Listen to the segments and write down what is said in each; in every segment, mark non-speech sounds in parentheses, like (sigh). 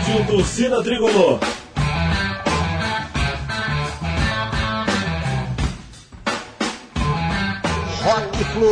Rádio Torcida Tricolor. Rock Flu.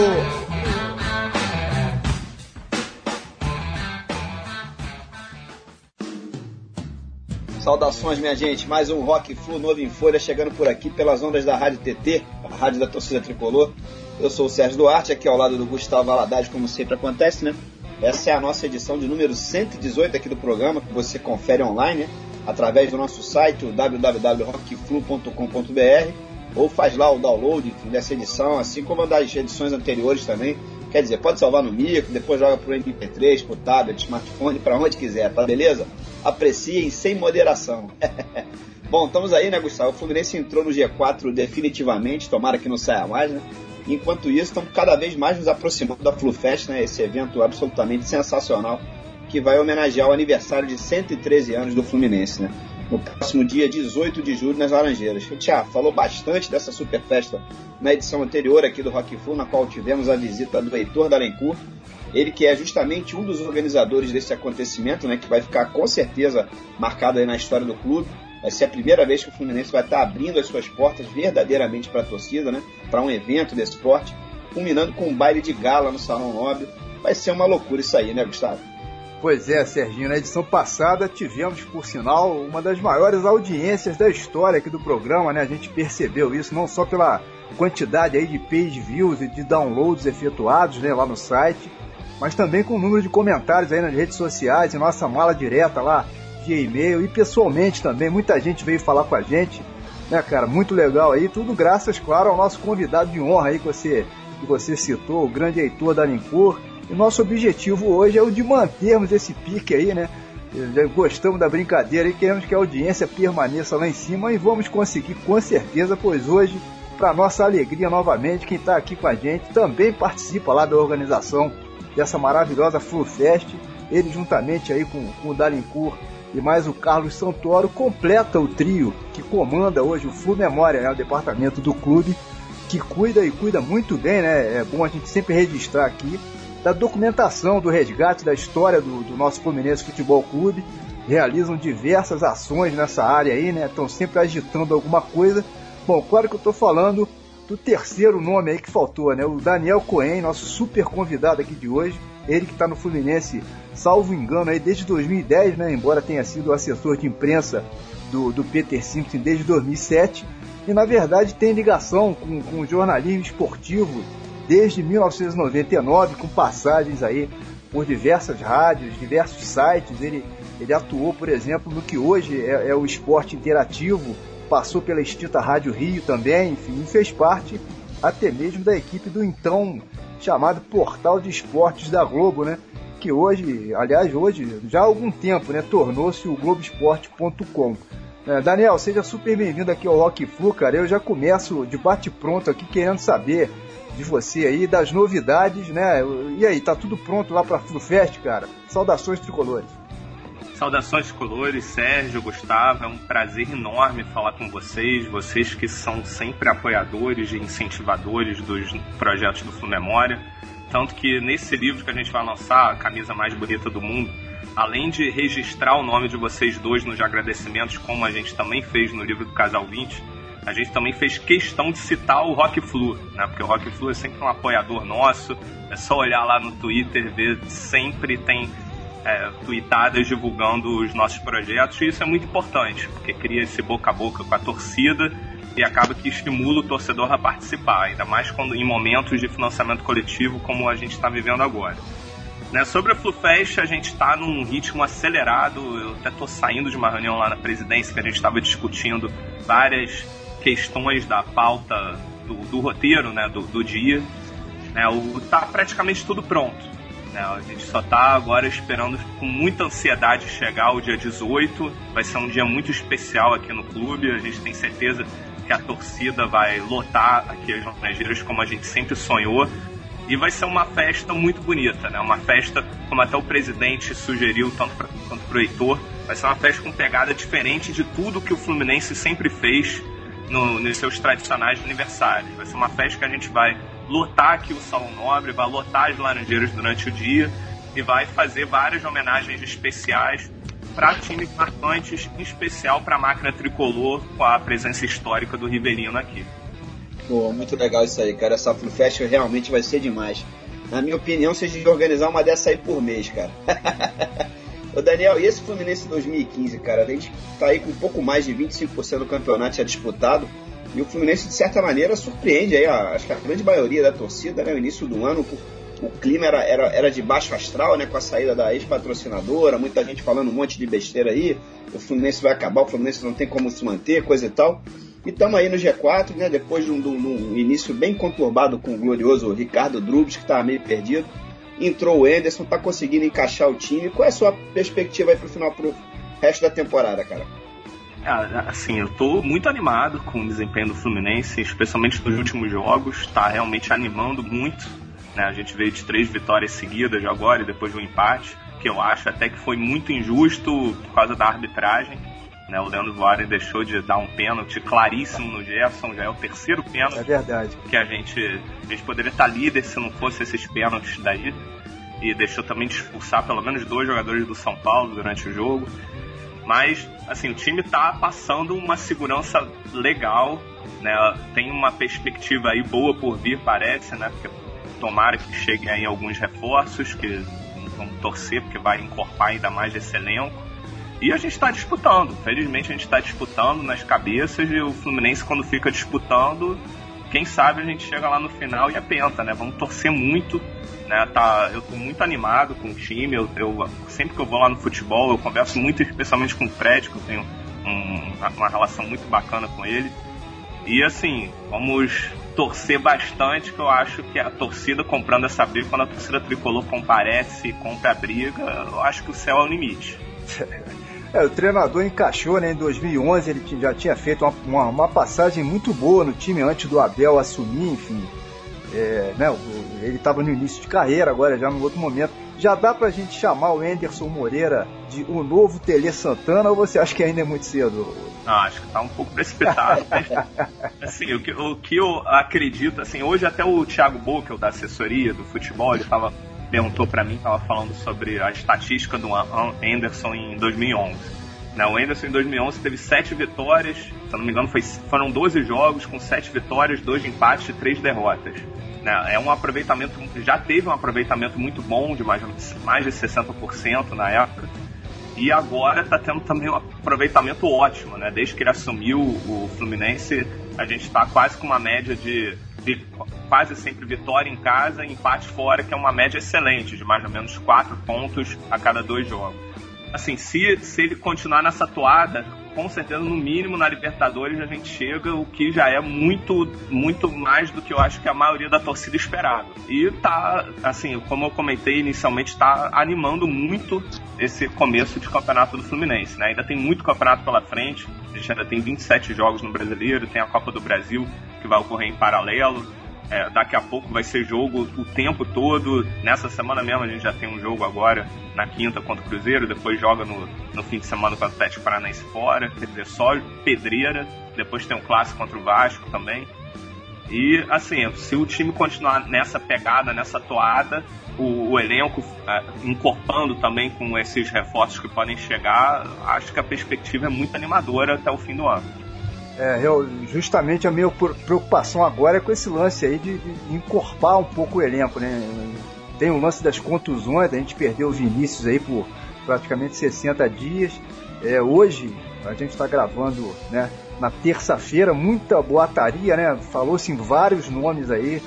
Saudações, minha gente. Mais um Rock Flu novo em folha chegando por aqui pelas ondas da Rádio TT, a rádio da torcida tricolor. Eu sou o Sérgio Duarte, aqui ao lado do Gustavo Valadares, como sempre acontece, né? Essa é a nossa edição de número 118 aqui do programa, que você confere online, né? através do nosso site, www.rockflu.com.br, ou faz lá o download dessa edição, assim como das edições anteriores também. Quer dizer, pode salvar no micro, depois joga pro MP3, pro tablet, smartphone, para onde quiser, tá beleza? Apreciem sem moderação. (laughs) Bom, estamos aí, né, Gustavo? O Fluminense entrou no G4 definitivamente, tomara que não saia mais, né? Enquanto isso, estamos cada vez mais nos aproximando da FluFest, né? Esse evento absolutamente sensacional que vai homenagear o aniversário de 113 anos do Fluminense, né? No próximo dia 18 de julho nas Laranjeiras. Tiago falou bastante dessa super festa na edição anterior aqui do Rock Full, na qual tivemos a visita do Heitor Dalencourt, ele que é justamente um dos organizadores desse acontecimento, né, que vai ficar com certeza marcado aí na história do clube. Vai ser a primeira vez que o Fluminense vai estar abrindo as suas portas verdadeiramente para a torcida, né, para um evento desse esporte, culminando com um baile de gala no Salão Nobre. Vai ser uma loucura isso aí, né, Gustavo? Pois é, Serginho, na edição passada tivemos, por sinal, uma das maiores audiências da história aqui do programa, né? A gente percebeu isso não só pela quantidade aí de page views e de downloads efetuados né, lá no site, mas também com o número de comentários aí nas redes sociais, em nossa mala direta lá, via e-mail e pessoalmente também. Muita gente veio falar com a gente, né, cara? Muito legal aí, tudo graças, claro, ao nosso convidado de honra aí que você, que você citou, o grande Heitor da Limpur. E nosso objetivo hoje é o de mantermos esse pique aí, né? Gostamos da brincadeira e queremos que a audiência permaneça lá em cima e vamos conseguir com certeza, pois hoje, para nossa alegria novamente, quem está aqui com a gente também participa lá da organização dessa maravilhosa FluFest. Ele juntamente aí com, com o Dalincourt e mais o Carlos Santoro completa o trio que comanda hoje o Flu Memória, né, o departamento do clube, que cuida e cuida muito bem, né? É bom a gente sempre registrar aqui da documentação do resgate da história do, do nosso Fluminense Futebol Clube. Realizam diversas ações nessa área aí, né? Estão sempre agitando alguma coisa. Bom, claro que eu estou falando do terceiro nome aí que faltou, né? O Daniel Cohen, nosso super convidado aqui de hoje. Ele que está no Fluminense, salvo engano, aí desde 2010, né? Embora tenha sido assessor de imprensa do, do Peter Simpson desde 2007. E na verdade tem ligação com, o jornalismo esportivo desde 1999, com passagens aí por diversas rádios, diversos sites. Ele, ele atuou, por exemplo, no que hoje é, é o esporte interativo, passou pela extinta Rádio Rio também, enfim, fez parte até mesmo da equipe do então chamado Portal de Esportes da Globo, né? Que hoje, aliás, hoje, já há algum tempo, né, tornou-se o Globoesporte.com. É, Daniel, seja super bem-vindo aqui ao Rock Flu, cara. Eu já começo de bate-pronto aqui querendo saber de você aí, das novidades, né? E aí, tá tudo pronto lá pra FluFest, cara? Saudações tricolores. Saudações tricolores, Sérgio, Gustavo, é um prazer enorme falar com vocês, vocês que são sempre apoiadores e incentivadores dos projetos do Memória. Tanto que nesse livro que a gente vai lançar, a camisa mais bonita do mundo, além de registrar o nome de vocês dois nos agradecimentos, como a gente também fez no livro do Casal 20, a gente também fez questão de citar o Rock Flu, né? Porque o Rock Flu é sempre um apoiador nosso. É só olhar lá no Twitter, ver sempre tem é, tweetadas divulgando os nossos projetos. E isso é muito importante, porque cria esse boca a boca com a torcida e acaba que estimula o torcedor a participar, ainda mais quando em momentos de financiamento coletivo como a gente está vivendo agora. Né, sobre a FluFest, a gente está num ritmo acelerado. Eu até estou saindo de uma reunião lá na presidência que a gente estava discutindo várias questões da pauta do, do roteiro, né, do, do dia. Né, o, tá praticamente tudo pronto. Né, a gente só está agora esperando com muita ansiedade chegar o dia 18. Vai ser um dia muito especial aqui no clube. A gente tem certeza que a torcida vai lotar aqui as Laranjeiras como a gente sempre sonhou. E vai ser uma festa muito bonita, né? Uma festa, como até o presidente sugeriu, tanto quanto para o Heitor, vai ser uma festa com pegada diferente de tudo que o Fluminense sempre fez no, nos seus tradicionais aniversários. Vai ser uma festa que a gente vai lotar aqui o Salão Nobre, vai lotar as Laranjeiras durante o dia e vai fazer várias homenagens especiais para times marcantes, em especial para a máquina tricolor, com a presença histórica do Ribeirinho aqui. Pô, muito legal isso aí, cara. Essa Flu Fest realmente vai ser demais. Na minha opinião, vocês deviam organizar uma dessa aí por mês, cara. (laughs) Ô Daniel, e esse Fluminense 2015, cara? A gente tá aí com um pouco mais de 25% do campeonato já disputado. E o Fluminense, de certa maneira, surpreende aí, a, acho que a grande maioria da torcida, né? No início do ano, o, clima era, era, era de baixo astral, né? Com a saída da ex-patrocinadora, muita gente falando um monte de besteira aí. O Fluminense vai acabar, o Fluminense não tem como se manter, coisa e tal. E estamos aí no G4, né? Depois de um, de um, início bem conturbado com o glorioso Ricardo Drubs, que estava meio perdido. Entrou o Enderson, tá conseguindo encaixar o time. Qual é a sua perspectiva aí pro final, pro resto da temporada, cara? Ah, assim, eu tô muito animado com o desempenho do Fluminense, especialmente nos últimos jogos. Tá realmente animando muito. Né? A gente veio de três vitórias seguidas agora e depois de um empate, que eu acho até que foi muito injusto por causa da arbitragem. Né, o Leandro Voaren deixou de dar um pênalti claríssimo no Gerson, já é o terceiro pênalti. É verdade. Que a gente, a gente poderia estar líder se não fosse esses pênaltis daí. E deixou também de expulsar pelo menos dois jogadores do São Paulo durante o jogo. Mas, assim, o time está passando uma segurança legal, né? Tem uma perspectiva aí boa por vir, parece, né? Porque tomara que cheguem aí alguns reforços que vamos torcer, porque vai encorpar ainda mais esse elenco. E a gente está disputando. Felizmente a gente está disputando nas cabeças e o Fluminense quando fica disputando, quem sabe a gente chega lá no final e é penta, né? Vamos torcer muito. Né? Tá, eu tô muito animado com o time. Eu, eu, sempre que eu vou lá no futebol, eu converso muito, especialmente com o Fred, que eu tenho um, uma relação muito bacana com ele. E assim, vamos torcer bastante, que eu acho que a torcida comprando essa briga, quando a torcida tricolor comparece e compra a briga, eu acho que o céu é o limite. (laughs) É, o treinador encaixou, né? Em 2011 ele já tinha feito uma, uma, uma passagem muito boa no time antes do Abel assumir, enfim. É, né, ele estava no início de carreira, agora já no outro momento. Já dá pra gente chamar o Anderson Moreira de o novo Tele Santana ou você acha que ainda é muito cedo? Ah, acho que tá um pouco precipitado. (laughs) assim, o que, o que eu acredito, assim, hoje até o Thiago Boca, da assessoria do futebol, ele tava perguntou para mim, estava falando sobre a estatística do Anderson em 2011. Né, o Anderson em 2011 teve 7 vitórias, se não me engano foi, foram 12 jogos com 7 vitórias, 2 empates e 3 derrotas. Né, é um aproveitamento, já teve um aproveitamento muito bom, de mais, mais de 60% na época. E agora está tendo também um aproveitamento ótimo, né? Desde que ele assumiu o Fluminense, a gente está quase com uma média de quase sempre vitória em casa e empate fora, que é uma média excelente, de mais ou menos 4 pontos a cada dois jogos. Assim, se, se ele continuar nessa toada, com certeza, no mínimo, na Libertadores a gente chega, o que já é muito, muito mais do que eu acho que a maioria da torcida esperava. E tá, assim, como eu comentei inicialmente, tá animando muito esse começo de campeonato do Fluminense, né? Ainda tem muito campeonato pela frente, a gente ainda tem 27 jogos no Brasileiro, tem a Copa do Brasil que vai ocorrer em paralelo. É, daqui a pouco vai ser jogo o tempo todo. Nessa semana mesmo a gente já tem um jogo agora, na quinta contra o Cruzeiro, depois joga no, no fim de semana contra o Atlético Paranaense fora, quer dizer, só pedreira. Depois tem um clássico contra o Vasco também. E assim, se o time continuar nessa pegada, nessa toada, o, o elenco é, incorporando também com esses reforços que podem chegar, acho que a perspectiva é muito animadora até o fim do ano. É, eu, justamente a minha preocupação agora é com esse lance aí de, de encorpar um pouco o elenco, né? Tem o lance das contusões, a gente perdeu o Vinícius aí por praticamente 60 dias. É, hoje a gente está gravando né, na terça-feira, muita boataria, né? Falou-se em vários nomes aí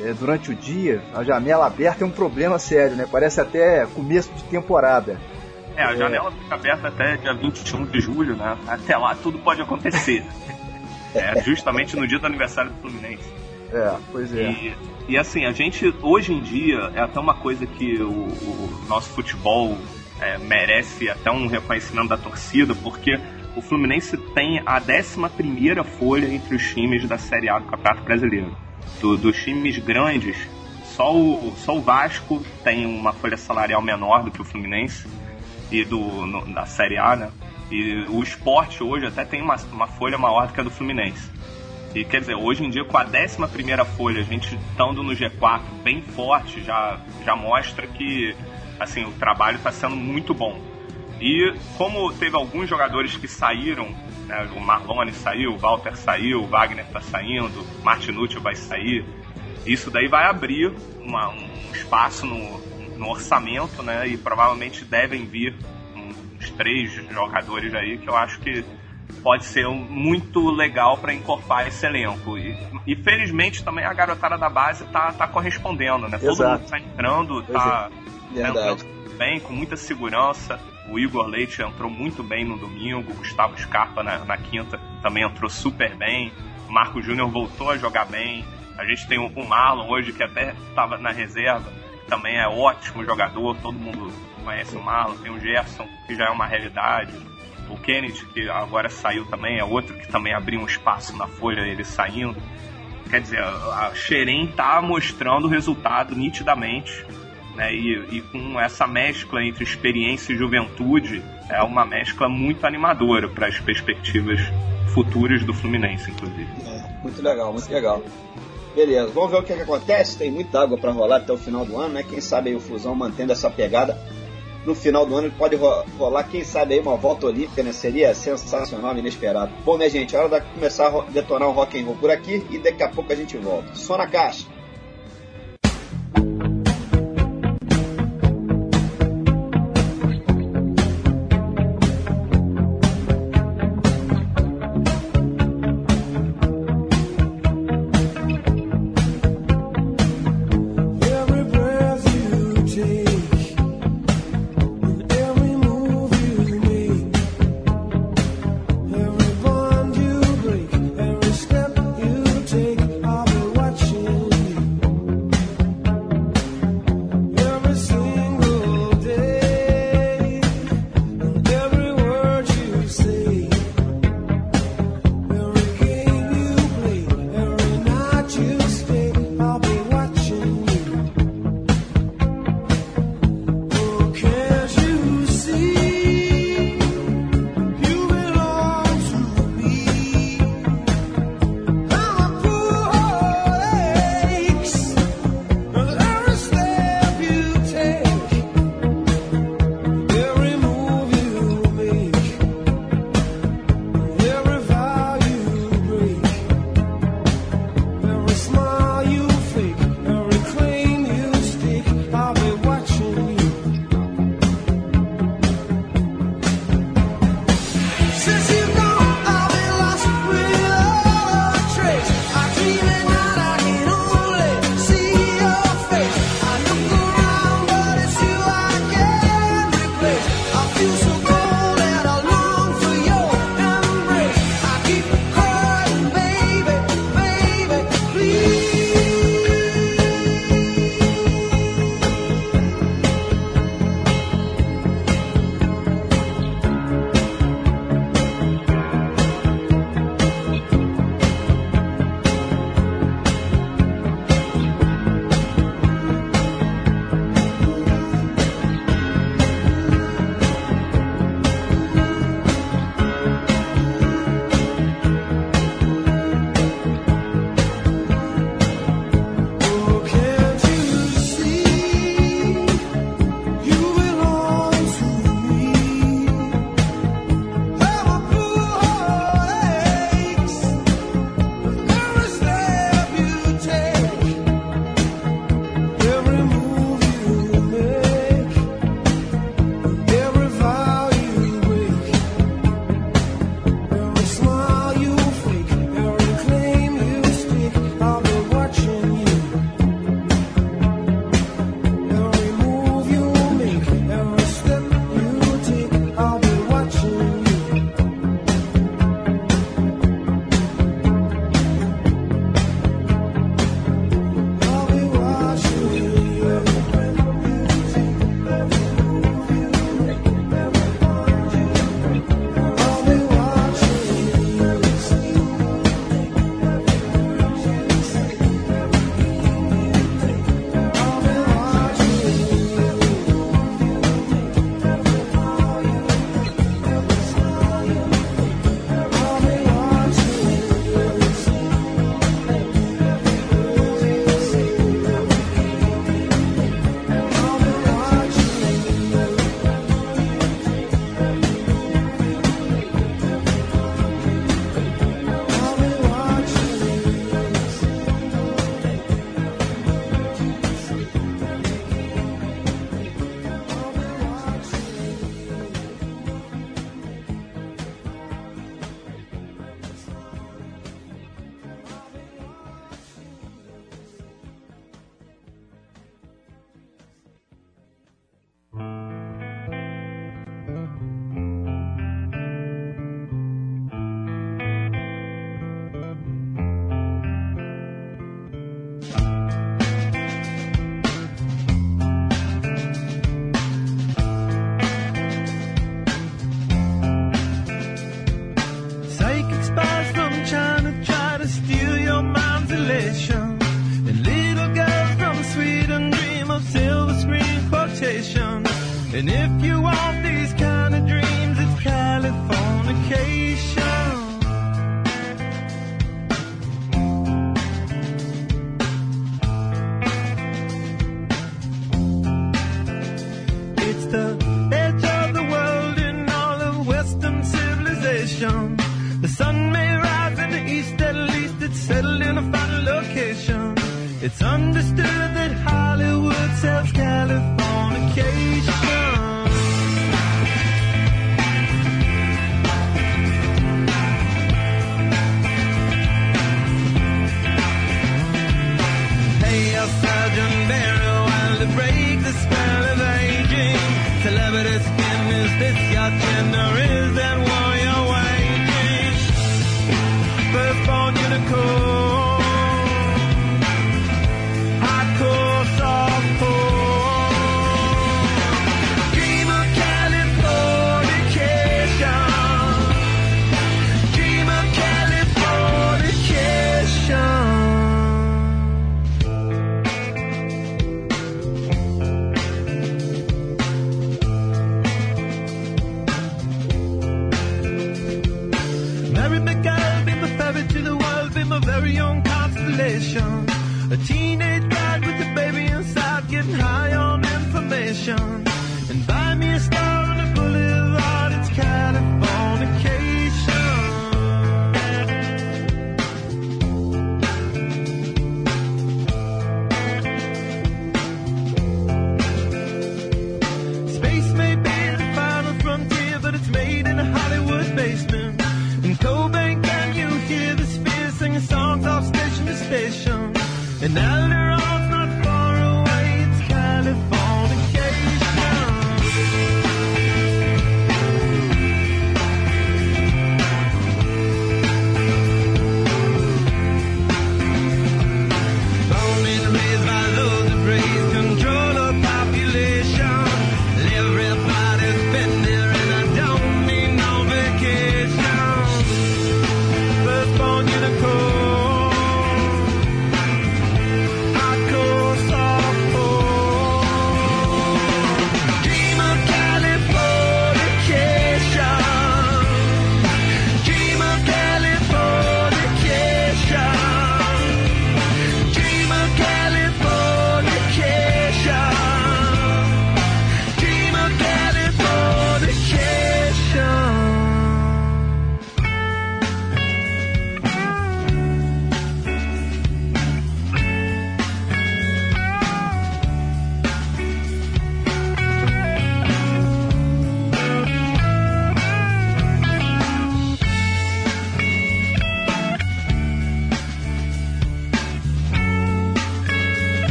é, durante o dia. A janela aberta é um problema sério, né? Parece até começo de temporada. É, a janela fica aberta até dia 21 de julho, né? Até lá tudo pode acontecer. (laughs) É, justamente no dia do aniversário do Fluminense. É, pois é. E, e assim, a gente, hoje em dia, é até uma coisa que o, o nosso futebol é, merece até um reconhecimento da torcida, porque o Fluminense tem a 11 folha entre os times da Série A do Campeonato Brasileiro. Do, dos times grandes, só o, só o Vasco tem uma folha salarial menor do que o Fluminense, e do, no, da Série A, né? E o esporte hoje até tem uma, uma folha maior do que a do Fluminense. E quer dizer, hoje em dia com a 11 folha, a gente estando no G4 bem forte, já, já mostra que assim, o trabalho está sendo muito bom. E como teve alguns jogadores que saíram, né, o Marlone saiu, o Walter saiu, o Wagner está saindo, o Martinucci vai sair, isso daí vai abrir uma, um espaço no, no orçamento, né? E provavelmente devem vir uns três jogadores aí que eu acho que pode ser muito legal para encorpar esse elenco. E, e, felizmente também a garotada da base tá, tá correspondendo, né? Todo Exato. mundo tá entrando, tá, é. entrando bem, com muita segurança. O Igor Leite entrou muito bem no domingo, o Gustavo Scarpa na, na quinta também entrou super bem. O Marco Júnior voltou a jogar bem. A gente tem o Marlon hoje, que até estava na reserva, também é ótimo jogador, todo mundo conhece o Marlon. Tem o Gerson, que já é uma realidade. O Kennedy, que agora saiu também, é outro que também abriu um espaço na folha, ele saindo. Quer dizer, a Xerém tá mostrando o resultado nitidamente. Né, e, e, com essa mescla entre experiência e juventude, é uma mescla muito animadora para as perspectivas futuras do Fluminense, inclusive. É, muito legal, muito legal. Beleza, vamos ver o que, é que acontece. Tem muita água para rolar até o final do ano, né? Quem sabe aí o Fusão mantendo essa pegada. No final do ano pode rolar, quem sabe aí, uma volta olímpica, né? Seria sensacional inesperado. Bom, minha gente, é hora de começar a detonar o rock and roll por aqui e daqui a pouco a gente volta. Só na caixa.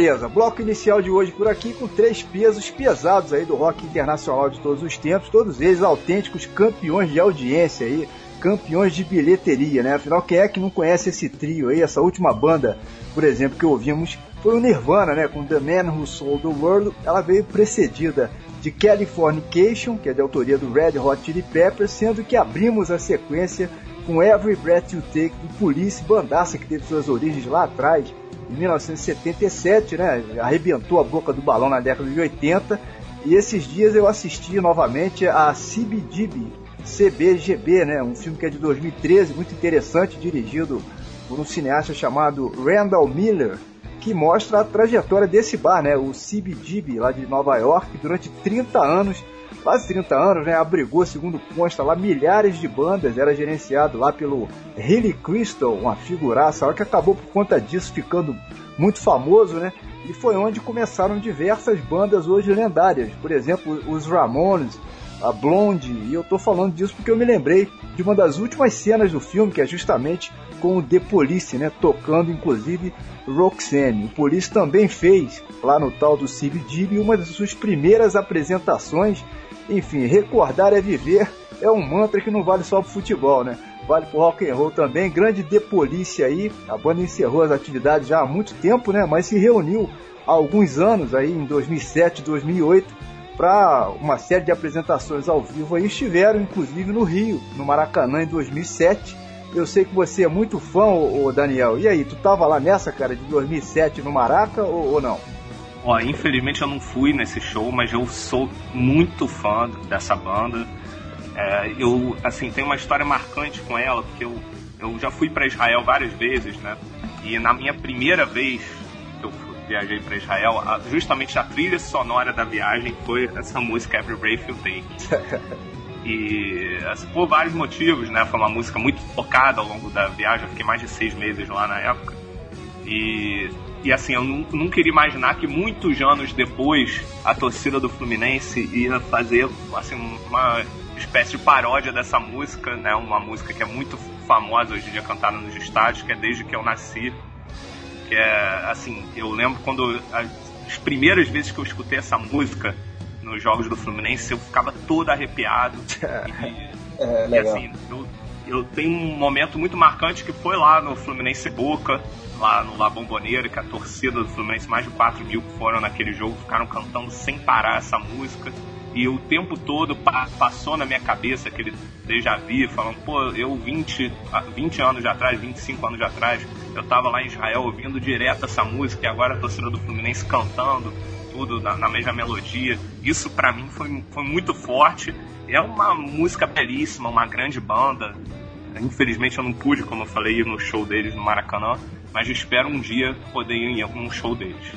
Beleza, bloco inicial de hoje por aqui com três pesos pesados aí do rock internacional de todos os tempos, todos eles autênticos campeões de audiência aí, campeões de bilheteria, né? Afinal, quem é que não conhece esse trio aí, essa última banda, por exemplo, que ouvimos foi o Nirvana, né? Com The Man Who Sold the World, ela veio precedida de Californication, que é de autoria do Red Hot Chili Peppers, sendo que abrimos a sequência com Every Breath You Take do Police, bandaça que teve suas origens lá atrás, em 1977, né? Arrebentou a boca do balão na década de 80. E esses dias eu assisti novamente a CBGB, CBGB, né? Um filme que é de 2013, muito interessante, dirigido por um cineasta chamado Randall Miller, que mostra a trajetória desse bar, né? O CBGB, lá de Nova York, durante 30 anos, quase 30 anos, né? Abrigou, segundo consta lá, milhares de bandas, era gerenciado lá pelo Hilly Crystal, uma figuraça, que acabou por conta disso ficando muito famoso, né? E foi onde começaram diversas bandas hoje lendárias, por exemplo, os Ramones, a Blonde, e eu tô falando disso porque eu me lembrei de uma das últimas cenas do filme, que é justamente com o The Police, né, tocando inclusive Roxanne. O Police também fez, lá no tal do CBGB, uma das suas primeiras apresentações. Enfim, recordar é viver é um mantra que não vale só pro futebol, né? Vale pro rock and roll também. Grande The Police aí, a banda encerrou as atividades já há muito tempo, né, mas se reuniu há alguns anos aí em 2007, 2008 para uma série de apresentações ao vivo aí estiveram inclusive no Rio, no Maracanã em 2007. Eu sei que você é muito fã, ô, Daniel. E aí, tu tava lá nessa, cara, de 2007 no Maraca ou, ou não? Ó, infelizmente eu não fui nesse show, mas eu sou muito fã dessa banda. É, eu, assim, tenho uma história marcante com ela, porque eu, eu já fui para Israel várias vezes, né? E na minha primeira vez que eu viajei para Israel, justamente a trilha sonora da viagem foi essa música Every Breath You Take. (laughs) E assim, por vários motivos, né? Foi uma música muito tocada ao longo da viagem. Eu fiquei mais de seis meses lá na época. E, e assim, eu não, não queria imaginar que muitos anos depois a torcida do Fluminense ia fazer assim, uma espécie de paródia dessa música, né? Uma música que é muito famosa hoje em dia cantada nos estádios, que é Desde que eu nasci. Que é assim, eu lembro quando as primeiras vezes que eu escutei essa música nos jogos do Fluminense, eu ficava todo arrepiado. (laughs) e, é, e assim, eu, eu tenho um momento muito marcante que foi lá no Fluminense Boca, lá no La Bombonera, que a torcida do Fluminense, mais de 4 mil que foram naquele jogo, ficaram cantando sem parar essa música. E o tempo todo passou na minha cabeça aquele déjà vu, falando, pô, eu 20, 20 anos atrás, 25 anos atrás, eu tava lá em Israel ouvindo direto essa música e agora a torcida do Fluminense cantando tudo na, na mesma melodia. Isso para mim foi, foi muito forte. É uma música belíssima, uma grande banda. Infelizmente eu não pude, como eu falei, ir no show deles no Maracanã, mas espero um dia poder ir em algum show deles.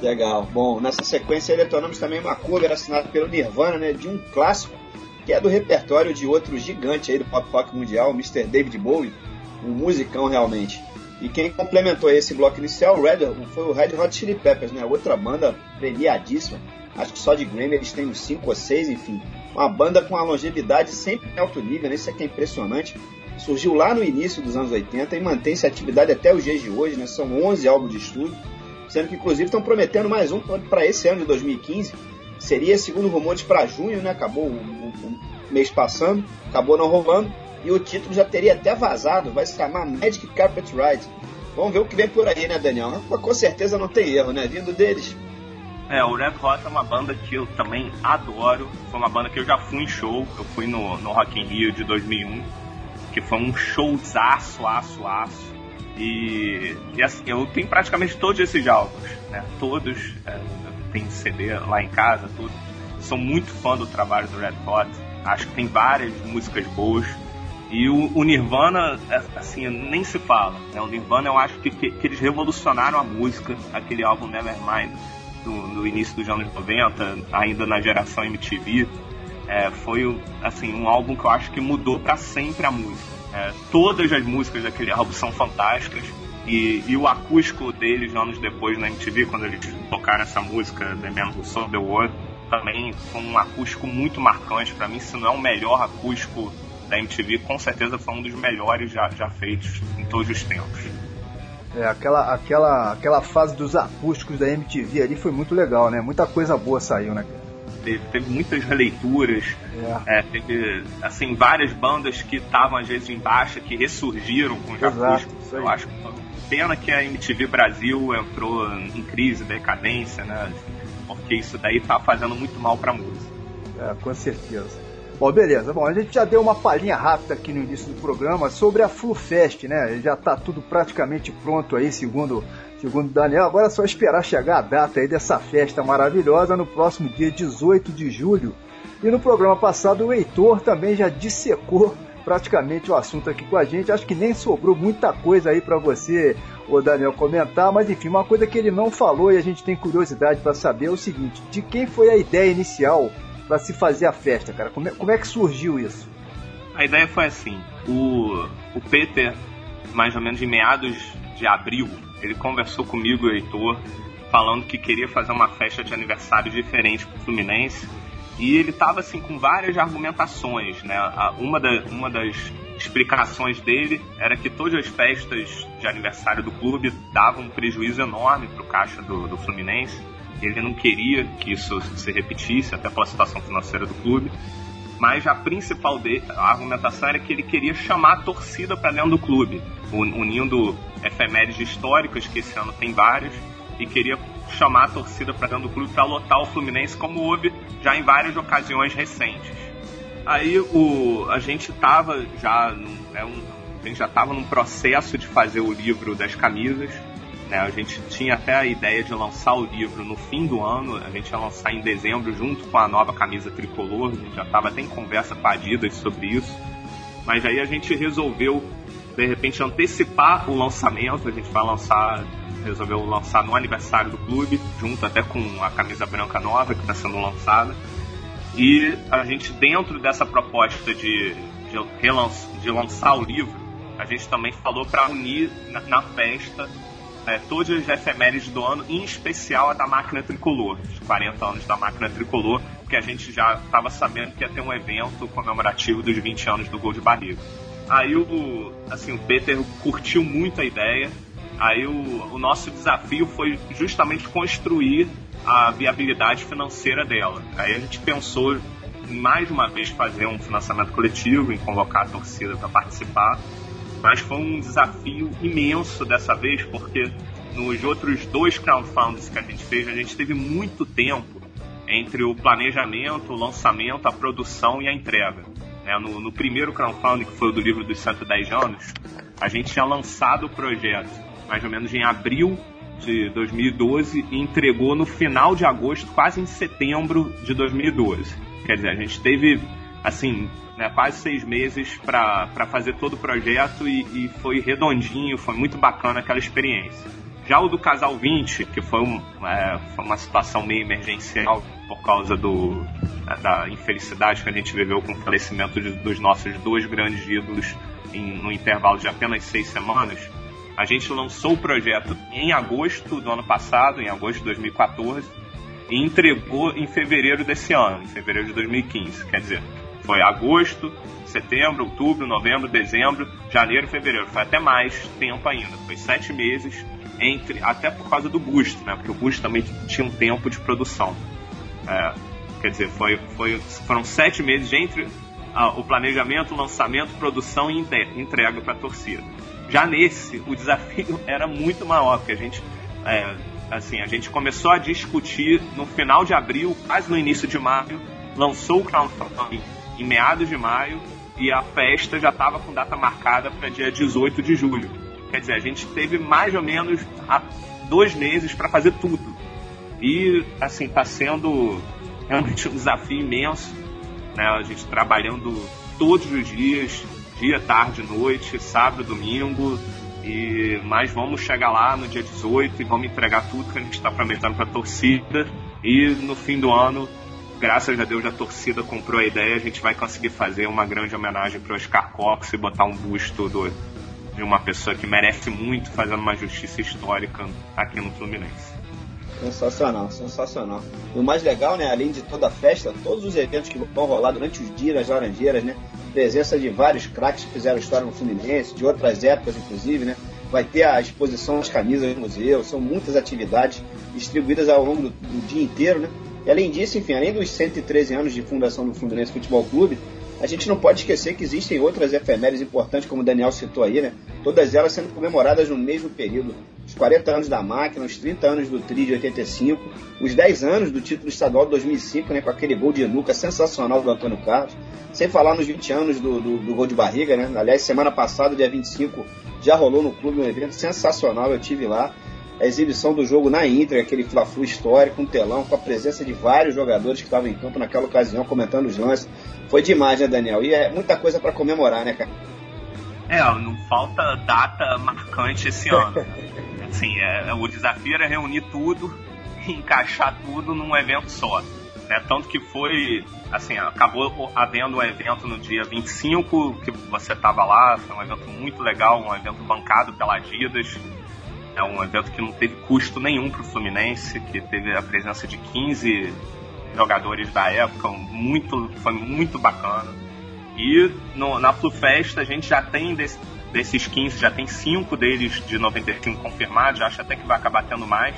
Legal. Bom, nessa sequência retornamos também uma cover assinada pelo Nirvana, né, de um clássico que é do repertório de outro gigante aí do pop rock mundial, Mr. David Bowie, um musicão realmente. E quem complementou esse bloco inicial, Red, foi o Red Hot Chili Peppers, né? Outra banda premiadíssima. Acho que só de Grammy eles têm uns 5 ou 6, enfim. Uma banda com uma longevidade sempre em alto nível, né? isso aqui é impressionante. Surgiu lá no início dos anos 80 e mantém-se atividade até os dias de hoje, né? São 11 álbuns de estúdio, sendo que inclusive estão prometendo mais um para esse ano de 2015. Seria, segundo rumores, para junho, né? Acabou o, mês passando, acabou não rolando e o título já teria até vazado, vai se chamar Magic Carpet Ride. Vamos ver o que vem por aí, né, Daniel? Com certeza não tem erro, né? Vindo deles. É, o Red Hot é uma banda que eu também adoro. Foi uma banda que eu já fui em show. Eu fui no, no Rock in Rio de 2001, que foi um showzaço, aço, aço. E, e assim, eu tenho praticamente todos esses álbuns, né? Todos. É, tem CD lá em casa, tudo. Sou muito fã do trabalho do Red Hot. Acho que tem várias músicas boas. E o, o, Nirvana, é, assim, nem se fala. Né? O Nirvana, eu acho que, que, que, eles revolucionaram a música, aquele álbum Nevermind, do, no início dos anos 90, ainda na geração MTV. É, foi, assim, um álbum que eu acho que mudou para sempre a música. É, todas as músicas daquele álbum são fantásticas. E, e, o acústico deles, anos depois, na MTV, quando eles tocaram essa música, The Man Who Sold the World, também foi um acústico muito marcante. para mim, se não é o melhor acústico da MTV, com certeza foi um dos melhores já, já feitos em todos os tempos. É, aquela, aquela, aquela fase dos acústicos da MTV ali foi muito legal, né? Muita coisa boa saiu, né? Teve, teve muitas releituras, é. É, teve assim, várias bandas que estavam às vezes em baixa, que ressurgiram com os acústicos. Eu acho pena que a MTV Brasil entrou em crise, decadência, né? Porque isso daí tá fazendo muito mal pra música. É, com certeza. Bom, beleza. Bom, a gente já deu uma palhinha rápida aqui no início do programa sobre a FluFest, né? Já está tudo praticamente pronto aí, segundo segundo Daniel. Agora é só esperar chegar a data aí dessa festa maravilhosa no próximo dia 18 de julho. E no programa passado o Heitor também já dissecou praticamente o assunto aqui com a gente. Acho que nem sobrou muita coisa aí para você, o Daniel, comentar, mas enfim, uma coisa que ele não falou e a gente tem curiosidade para saber é o seguinte: de quem foi a ideia inicial para se fazer a festa, cara? Como é, como é que surgiu isso? A ideia foi assim: o, o Peter, mais ou menos em meados de abril, ele conversou comigo, o Heitor, falando que queria fazer uma festa de aniversário diferente para o Fluminense. E ele estava assim com várias argumentações, né? Uma, da, uma das explicações dele era que todas as festas de aniversário do clube davam um prejuízo enorme para o caixa do, do Fluminense ele não queria que isso se repetisse, até pela situação financeira do clube. Mas a principal a argumentação era que ele queria chamar a torcida para dentro do clube, unindo efemérides históricas, que esse ano tem várias, e queria chamar a torcida para dentro do clube para lotar o Fluminense, como houve já em várias ocasiões recentes. Aí o, a gente estava já, é um, a gente já estava num processo de fazer o livro das camisas, Né? A gente tinha até a ideia de lançar o livro no fim do ano, a gente ia lançar em dezembro junto com a nova camisa tricolor, a gente já estava até em conversa com a Adidas sobre isso. Mas aí a gente resolveu, de repente, antecipar o lançamento, a gente vai lançar, resolveu lançar no aniversário do clube, junto até com a camisa branca nova que está sendo lançada. E a gente, dentro dessa proposta de, de, relanç, de lançar o livro, a gente também falou para unir na, na festa é, todas as efemérides do ano, em especial a da máquina tricolor, os 40 anos da máquina tricolor, porque a gente já estava sabendo que ia ter um evento comemorativo dos 20 anos do gol de barriga. Aí o, assim, o Peter curtiu muito a ideia. Aí o, o nosso desafio foi justamente construir a viabilidade financeira dela. Aí a gente pensou mais uma vez fazer um financiamento coletivo, em convocar a torcida para participar. Mas foi um desafio imenso dessa vez, porque nos outros dois crowdfundings que a gente fez, a gente teve muito tempo entre o planejamento, o lançamento, a produção e a entrega. É, no, no, primeiro crowdfunding, que foi o do livro dos 110 anos, a gente tinha lançado o projeto mais ou menos em abril de 2012 e entregou no final de agosto, quase em setembro de 2012. Quer dizer, a gente teve, assim, né, quase seis meses para fazer todo o projeto e, e, foi redondinho, foi muito bacana aquela experiência. Já o do Casal 20, que foi, um, é, foi uma situação meio emergencial por causa do, da infelicidade que a gente viveu com o falecimento de, dos nossos dois grandes ídolos em, no intervalo de apenas seis semanas, a gente lançou o projeto em agosto do ano passado, em agosto de 2014, e entregou em fevereiro desse ano, em fevereiro de 2015. Quer dizer, foi agosto, setembro, outubro, novembro, dezembro, janeiro, fevereiro. Foi até mais tempo ainda. Foi sete meses entre, até por causa do busto, né? Porque o busto também tinha um tempo de produção. É, quer dizer, foi, foi, foram sete meses entre ah, o planejamento, lançamento, produção e entrega para a torcida. Já nesse, o desafio (laughs) era muito maior, porque a gente, é, assim, a gente começou a discutir no final de abril, quase no início de maio, lançou o crowdfunding em meados de maio e a festa já estava com data marcada para dia 18 de julho. Quer dizer, a gente teve mais ou menos dois meses para fazer tudo. E, assim, está sendo realmente um desafio imenso. Né? A gente trabalhando todos os dias, dia, tarde, noite, sábado, domingo. E, mas vamos chegar lá no dia 18 e vamos entregar tudo que a gente está prometendo para a torcida. E no fim do ano graças a Deus a torcida comprou a ideia, a gente vai conseguir fazer uma grande homenagem para Oscar Cox e botar um busto do, de uma pessoa que merece muito, fazendo uma justiça histórica aqui no Fluminense. Sensacional, sensacional. E o mais legal, né, além de toda a festa, todos os eventos que vão rolar durante os dias nas Laranjeiras, né, presença de vários craques que fizeram história no Fluminense, de outras épocas inclusive, né, vai ter a exposição das camisas no museu, são muitas atividades distribuídas ao longo do, do dia inteiro, né, e além disso, enfim, além dos 113 anos de fundação do Fluminense Futebol Clube, a gente não pode esquecer que existem outras efemérides importantes, como o Daniel citou aí, né? Todas elas sendo comemoradas no mesmo período. Os 40 anos da máquina, os 30 anos do Tri de 85, os 10 anos do título estadual de 2005, né? Com aquele gol de nuca sensacional do Antônio Carlos. Sem falar nos 20 anos do, do, do gol de barriga, né? Aliás, semana passada, dia 25, já rolou no clube um evento sensacional, eu tive lá a exibição do jogo na Inter, aquele Fla-Flu histórico, um telão, com a presença de vários jogadores que estavam em campo naquela ocasião, comentando os lances. Foi demais, né, Daniel? E é muita coisa para comemorar, né, cara? É, não falta data marcante esse ano. (laughs) assim, é, o desafio era reunir tudo e (laughs) encaixar tudo num evento só. Né? Tanto que foi, assim, acabou havendo um evento no dia 25, que você estava lá, foi um evento muito legal, um evento bancado pela Adidas, é um evento que não teve custo nenhum para o Fluminense, que teve a presença de 15 jogadores da época, muito, foi muito bacana. E no, na FluFest a gente já tem desse, desses 15, já tem 5 deles de 95 confirmados, acho até que vai acabar tendo mais.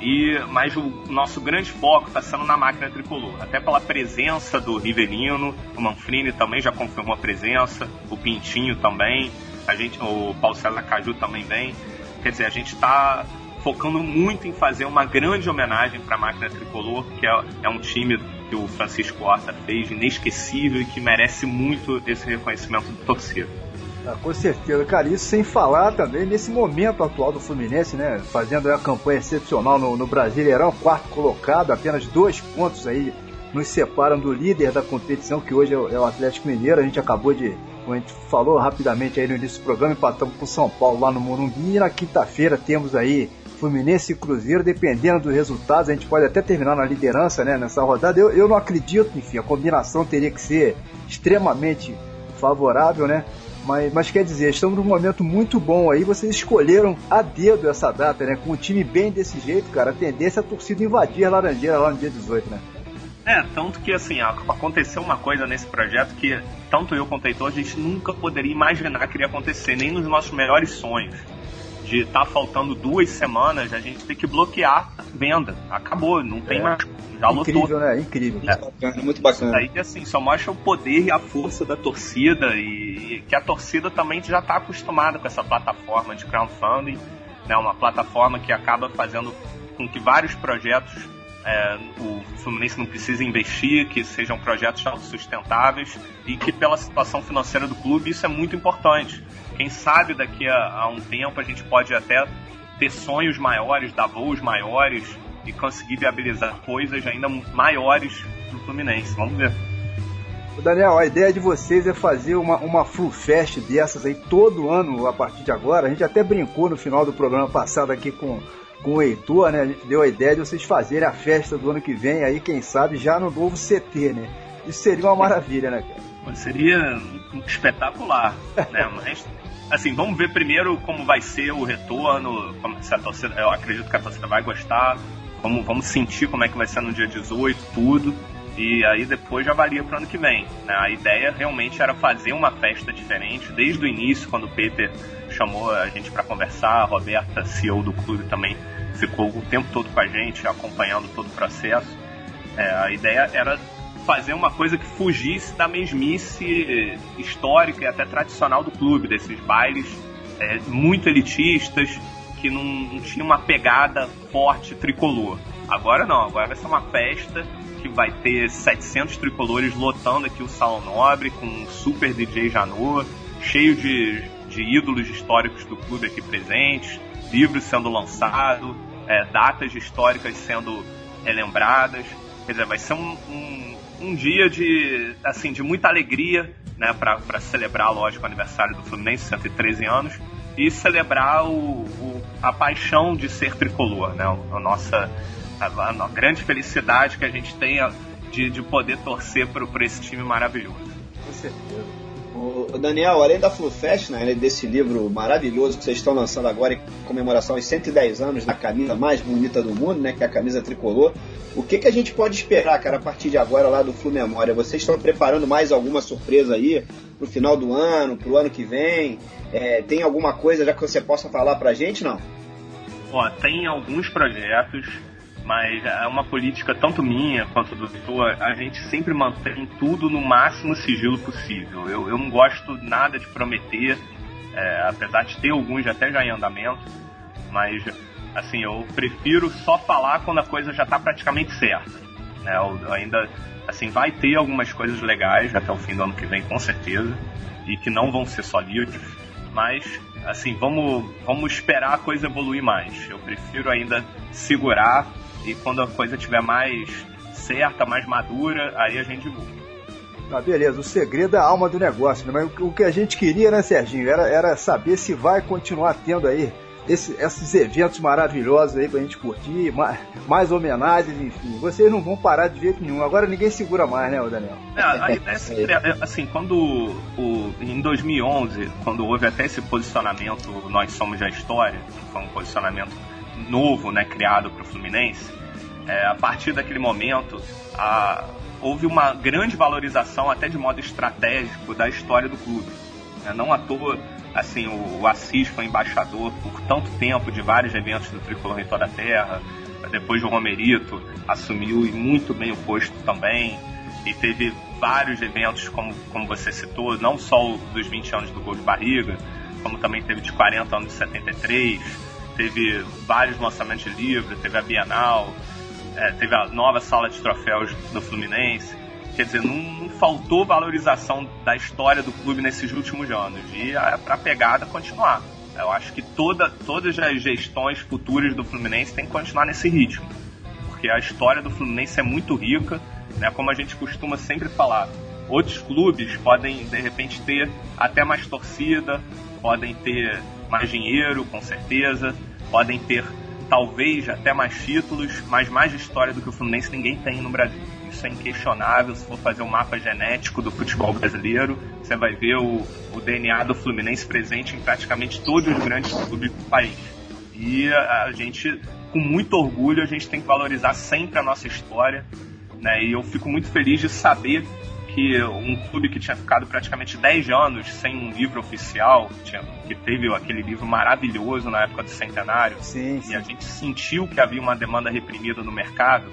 E, mas o nosso grande foco está sendo na máquina tricolor, até pela presença do Rivelino, o Manfrini também já confirmou a presença, o Pintinho também, a gente, o Paulo César Caju também vem. Quer dizer, a gente está focando muito em fazer uma grande homenagem para a máquina tricolor, que é, é, um time que o Francisco Horta fez inesquecível e que merece muito esse reconhecimento do torcida. Ah, com certeza, cara, isso sem falar também nesse momento atual do Fluminense, né? Fazendo a campanha excepcional no, no Brasileirão, quarto colocado, apenas dois pontos aí nos separam do líder da competição, que hoje é o, é o Atlético Mineiro. A gente acabou de, como a gente falou rapidamente aí no início do programa, empatamos com o São Paulo lá no Morumbi. E na quinta-feira temos aí Fluminense e Cruzeiro, dependendo dos resultados, a gente pode até terminar na liderança né, nessa rodada. Eu, eu não acredito, enfim, a combinação teria que ser extremamente favorável, né? Mas, mas quer dizer, estamos num momento muito bom aí. Vocês escolheram a dedo essa data, né? Com um time bem desse jeito, cara. A tendência é a torcida invadir a Laranjeira lá no dia 18, né? É, tanto que assim, aconteceu uma coisa nesse projeto que tanto eu quanto o Heitor, a gente nunca poderia imaginar que iria acontecer, nem nos nossos melhores sonhos. De estar tá faltando duas semanas, a gente ter que bloquear venda. Acabou, não tem é. mais. Já Incrível, lotou. né? Incrível. É. Muito bacana, muito bacana. Aí, assim, só mostra o poder e a força da torcida e, e que a torcida também já está acostumada com essa plataforma de crowdfunding, né? Uma plataforma que acaba fazendo com que vários projetos é, o Fluminense não precisa investir, que sejam projetos autossustentáveis e que pela situação financeira do clube isso é muito importante. Quem sabe daqui a, a um tempo a gente pode até ter sonhos maiores, dar voos maiores e conseguir viabilizar coisas ainda maiores para o Fluminense. Vamos ver. Daniel, a ideia de vocês é fazer uma, uma Flu Fest dessas aí todo ano a partir de agora. A gente até brincou no final do programa passado aqui com com o Heitor, né? A gente deu a ideia de vocês fazerem a festa do ano que vem, aí quem sabe já no novo CT, né? Isso seria uma maravilha, né, cara? Seria espetacular, (laughs) né? Mas, assim, vamos ver primeiro como vai ser o retorno, como, se a torcida, eu acredito que a torcida vai gostar, como, vamos sentir como é que vai ser no dia 18, tudo. E aí depois já varia para o ano que vem. Né? A ideia realmente era fazer uma festa diferente desde o início, quando o Peter chamou a gente para conversar, a Roberta, CEO do clube, também ficou o tempo todo com a gente, acompanhando todo o processo. É, a ideia era fazer uma coisa que fugisse da mesmice histórica e até tradicional do clube, desses bailes é, muito elitistas, que não, não tinha uma pegada forte tricolor. Agora não, agora vai ser uma festa que vai ter 700 tricolores lotando aqui o Salão Nobre, com um super DJ Janô, cheio de, de ídolos históricos do clube aqui presentes, livros sendo lançados, é, datas históricas sendo relembradas. Quer dizer, vai ser um, um, um dia de, assim, de muita alegria né, para celebrar, lógico, o aniversário do Fluminense, 113 anos, e celebrar o, o, a paixão de ser tricolor, né, a nossa a, a, grande felicidade que a gente tem de, de poder torcer por, por esse time maravilhoso. Com certeza. O Daniel, além da FluFest, né, desse livro maravilhoso que vocês estão lançando agora em comemoração aos 110 anos da camisa mais bonita do mundo, né, que é a camisa tricolor, o que, que a gente pode esperar, cara, a partir de agora lá do Flu Memória? Vocês estão preparando mais alguma surpresa aí pro final do ano, pro ano que vem? É, tem alguma coisa já que você possa falar pra gente, não? Ó, tem alguns projetos mas é uma política tanto minha quanto do Vitor, a gente sempre mantém tudo no máximo sigilo possível. Eu, eu não gosto nada de prometer, é, apesar de ter alguns até já em andamento, mas assim, eu prefiro só falar quando a coisa já está praticamente certa. Né? Eu, ainda, assim, vai ter algumas coisas legais até o fim do ano que vem, com certeza, e que não vão ser só livros, mas assim, vamos, vamos esperar a coisa evoluir mais. Eu prefiro ainda segurar e quando a coisa estiver mais certa, mais madura, aí a gente divulga. Tá, beleza. O segredo é a alma do negócio, né? Mas o que a gente queria, né, Serginho, era, era saber se vai continuar tendo aí esse, esses eventos maravilhosos aí pra gente curtir, mais, mais, homenagens, enfim. Vocês não vão parar de jeito nenhum. Agora ninguém segura mais, né, Daniel? É, a ideia é sempre, é, assim, quando o, em 2011, quando houve até esse posicionamento Nós Somos a História, que foi um posicionamento novo, né, criado para o Fluminense, é, a partir daquele momento a, houve uma grande valorização, até de modo estratégico, da história do clube. É, não à toa, assim, o, o Assis foi embaixador por tanto tempo de vários eventos do Tricolor em toda a Terra. Depois o Romerito assumiu e muito bem o posto também. E teve vários eventos, como, como você citou, não só dos 20 anos do Gol de Barriga, como também teve de 40 anos de 73 teve vários lançamentos de livros, teve a Bienal, é, teve a nova sala de troféus do Fluminense. quer dizer, não, não, faltou valorização da história do clube nesses últimos anos e para a pegada continuar. Eu acho que toda, todas as gestões futuras do Fluminense têm que continuar nesse ritmo, porque a história do Fluminense é muito rica, né? Como a gente costuma sempre falar, outros clubes podem de repente ter até mais torcida, podem ter mais dinheiro, com certeza, podem ter talvez até mais títulos, mas mais história do que o Fluminense ninguém tem no Brasil. Isso é inquestionável. Se for fazer um mapa genético do futebol brasileiro, você vai ver o, o DNA do Fluminense presente em praticamente todos os grandes clubes do país. E a, a gente, com muito orgulho, a gente tem que valorizar sempre a nossa história. Né? E eu fico muito feliz de saber que um clube que tinha ficado praticamente 10 anos sem um livro oficial, que, tinha, que teve aquele livro maravilhoso na época do centenário, sim, sim. e a gente sentiu que havia uma demanda reprimida no mercado,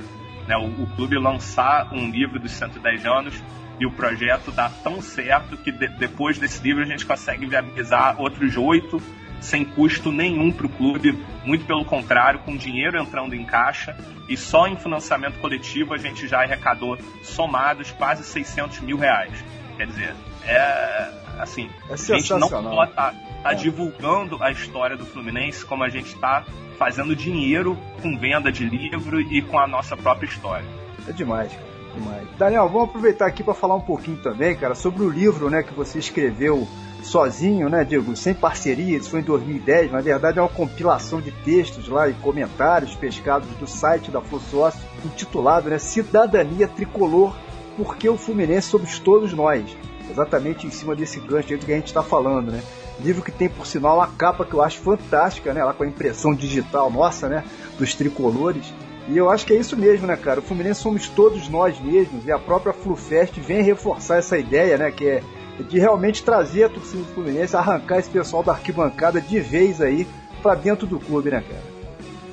né, o, o, clube lançar um livro dos 110 anos e o projeto dá tão certo que de, depois desse livro a gente consegue viabilizar outros oito sem custo nenhum para o clube, muito pelo contrário, com dinheiro entrando em caixa e só em financiamento coletivo a gente já arrecadou somados quase 600 mil reais. Quer dizer, é assim, é a gente não pode tá, tá é. divulgando a história do Fluminense como a gente está fazendo dinheiro com venda de livro e com a nossa própria história. É demais, cara. Demais. Daniel, vamos aproveitar aqui para falar um pouquinho também, cara, sobre o livro, né, que você escreveu sozinho, né, digo, sem parceria, isso foi em 2010, na verdade é uma compilação de textos lá e comentários pescados do site da Fossócio, intitulado, né, Cidadania Tricolor, porque o Fluminense somos todos nós. Exatamente em cima desse gancho aí do que a gente está falando, né? Livro que tem, por sinal, uma capa que eu acho fantástica, né? Lá com a impressão digital nossa, né? Dos tricolores. E eu acho que é isso mesmo, né, cara? O Fluminense somos todos nós mesmos e a própria FluFest vem reforçar essa ideia, né? Que é de realmente trazer a torcida do Fluminense, arrancar esse pessoal da arquibancada de vez aí para dentro do clube, né, cara?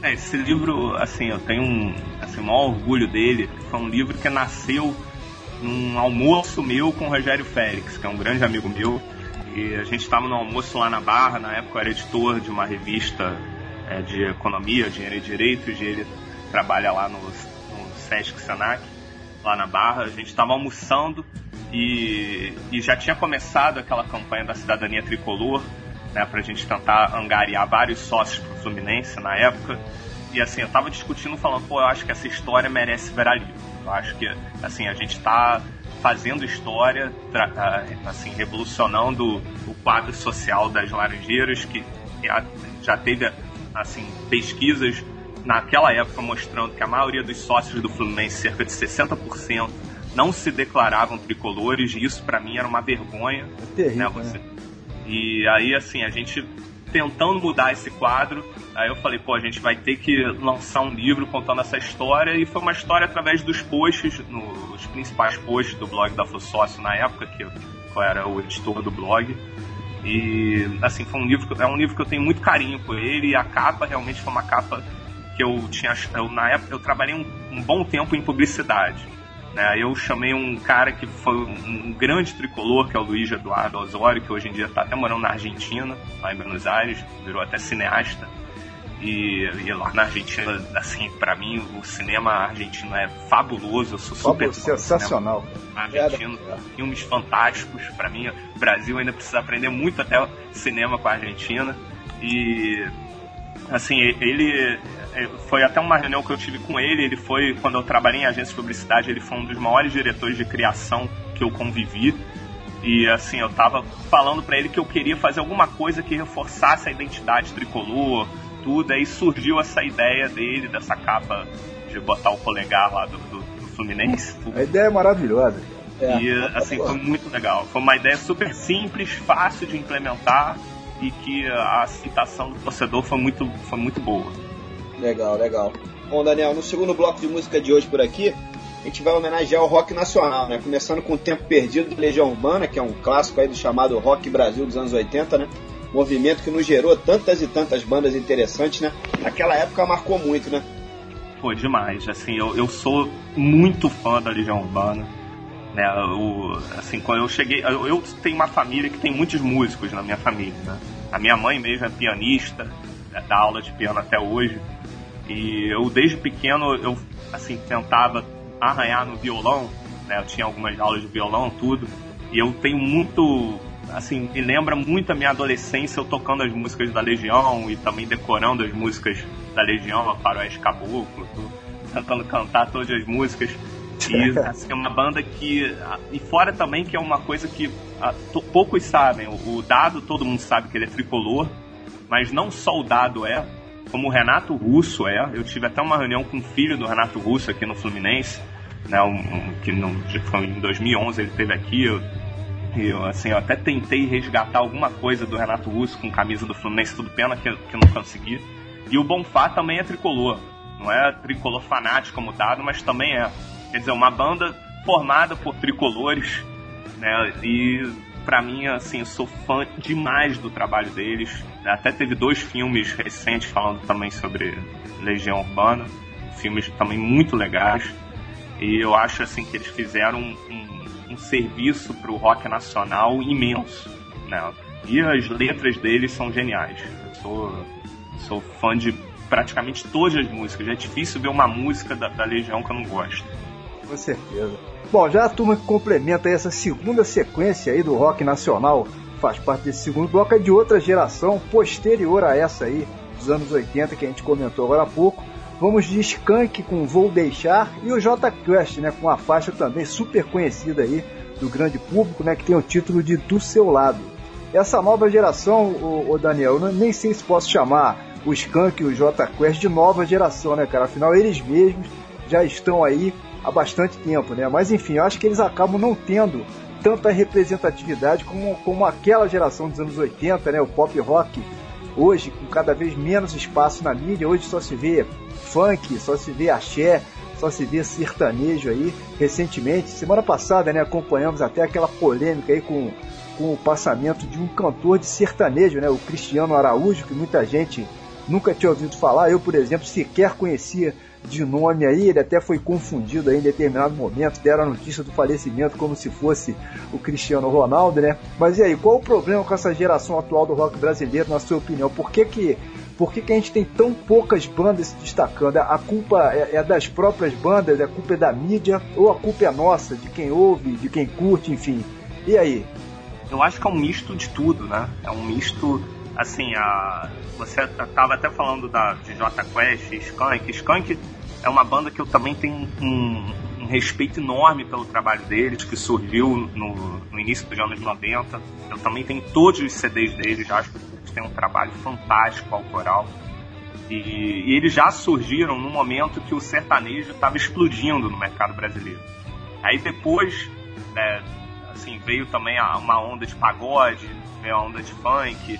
É, esse livro, assim, eu tenho um, assim, um maior orgulho dele. Foi um livro que nasceu num almoço meu com o Rogério Félix, que é um grande amigo meu. E a gente estava no almoço lá na Barra, na época eu era editor de uma revista é, de economia, dinheiro e direitos, e ele trabalha lá no, no Sesc Senac, lá na Barra. A gente estava almoçando e, e já tinha começado aquela campanha da cidadania tricolor, né, para a gente tentar angariar vários sócios para o Fluminense na época. E assim, eu tava discutindo, falando, pô, eu acho que essa história merece virar livro. Eu acho que, assim, a gente está fazendo história, assim, revolucionando o quadro social das Laranjeiras, que já teve, assim, pesquisas naquela época mostrando que a maioria dos sócios do Fluminense, cerca de 60%, não se declaravam tricolores, e isso para mim era uma vergonha. É terrível, né, você... né? E aí, assim, a gente tentando mudar esse quadro, aí eu falei, pô, a gente vai ter que lançar um livro contando essa história, e foi uma história através dos posts, nos principais posts do blog da Sócio na época, que eu, eu era o editor do blog. E assim, foi um livro, é um livro que eu tenho muito carinho por ele, e a capa realmente foi uma capa que eu tinha. Eu, na época eu trabalhei um, um bom tempo em publicidade. Né? Eu chamei um cara que foi um grande tricolor, que é o Luiz Eduardo Osório, que hoje em dia está até morando na Argentina, lá em Buenos Aires, virou até cineasta. E, e lá na Argentina, assim, para mim, o cinema argentino é fabuloso, eu sou super sensacional. Argentino, filmes fantásticos, para mim, o Brasil ainda precisa aprender muito até cinema com a Argentina. E assim, ele foi até uma reunião que eu tive com ele. Ele foi, quando eu trabalhei em agência de publicidade, ele foi um dos maiores diretores de criação que eu convivi. E assim, eu tava falando para ele que eu queria fazer alguma coisa que reforçasse a identidade tricolor, tudo. Aí surgiu essa ideia dele, dessa capa de botar o polegar lá do, do, do Fluminense. A ideia é maravilhosa. É, e assim, foi muito legal. Foi uma ideia super simples, fácil de implementar e que a aceitação do torcedor foi muito, foi muito boa. Legal, legal. Bom, Daniel, no segundo bloco de música de hoje por aqui, a gente vai homenagear o rock nacional, né? Começando com o Tempo Perdido do Legião Urbana, que é um clássico aí do chamado Rock Brasil dos anos 80, né? Movimento que nos gerou tantas e tantas bandas interessantes, né? Naquela época marcou muito, né? Pô, demais. Assim, eu, eu sou muito fã da Legião Urbana. Né, assim, quando eu cheguei, eu, eu, tenho uma família que tem muitos músicos na minha família, né? A minha mãe mesmo é pianista, dá aula de piano até hoje. E eu desde pequeno eu assim tentava arranhar no violão, né? Eu tinha algumas aulas de violão, tudo. E eu tenho muito assim, me lembra muito a minha adolescência eu tocando as músicas da Legião e também decorando as músicas da Legião, a Faroeste Caboclo, tentando cantar todas as músicas. E (laughs) assim, é uma banda que. E fora também que é uma coisa que a, to, poucos sabem. O, o, Dado, todo mundo sabe que ele é tricolor, mas não só o Dado é, como o Renato Russo é. Eu tive até uma reunião com o filho do Renato Russo aqui no Fluminense, né, um, que no, foi em 2011 ele esteve aqui. Eu, eu, assim, eu até tentei resgatar alguma coisa do Renato Russo com camisa do Fluminense, tudo pena que, que não consegui. E o Bonfá também é tricolor. Não é tricolor fanático como dado, mas também é. Quer dizer, uma banda formada por tricolores, né? E para mim, assim, eu sou fã demais do trabalho deles. Até teve dois filmes recentes falando também sobre Legião Urbana, filmes também muito legais. E eu acho assim que eles fizeram um, um serviço para o rock nacional imenso. Né? E as letras deles são geniais. Eu sou, sou fã de praticamente todas as músicas. É difícil ver uma música da, da Legião que eu não gosto. Com certeza. Bom, já a turma que complementa essa segunda sequência aí do rock nacional, faz parte desse segundo bloco, é de outra geração, posterior a essa aí, dos anos 80, que a gente comentou agora há pouco. Vamos de Skank com Vou Deixar e o J Quest, né, com a faixa também super conhecida aí do grande público, né, que tem o título de Do Seu Lado. Essa nova geração, o, o Daniel, eu nem sei se posso chamar o Skank e o J Quest de nova geração, né, cara? Afinal, eles mesmos já estão aí há bastante tempo, né? Mas enfim, eu acho que eles acabam não tendo tanta representatividade como, como aquela geração dos anos 80, né? O pop rock hoje com cada vez menos espaço na mídia, hoje só se vê funk, só se vê axé, só se vê sertanejo aí. Recentemente, semana passada, né, acompanhamos até aquela polêmica aí com, com o passamento de um cantor de sertanejo, né, o Cristiano Araújo, que muita gente nunca tinha ouvido falar. Eu, por exemplo, sequer conhecia de nome aí, ele até foi confundido aí em determinado momento, deram a notícia do falecimento como se fosse o Cristiano Ronaldo, né? Mas e aí, qual o problema com essa geração atual do rock brasileiro, na sua opinião? Por que que, por que, que a gente tem tão poucas bandas se destacando? A culpa é, é das próprias bandas, a culpa é da mídia, ou a culpa é nossa, de quem ouve, de quem curte, enfim? E aí? Eu acho que é um misto de tudo, né? É um misto assim, a, você estava até falando da, de J Quest, Skank. Skank é uma banda que eu também tenho um, um respeito enorme pelo trabalho deles, que surgiu no, no, início dos anos 90. Eu também tenho todos os CDs deles, acho que eles têm um trabalho fantástico autoral. E, e eles já surgiram no momento que o sertanejo estava explodindo no mercado brasileiro. Aí depois, né, assim, veio também uma onda de pagode, veio a onda de funk,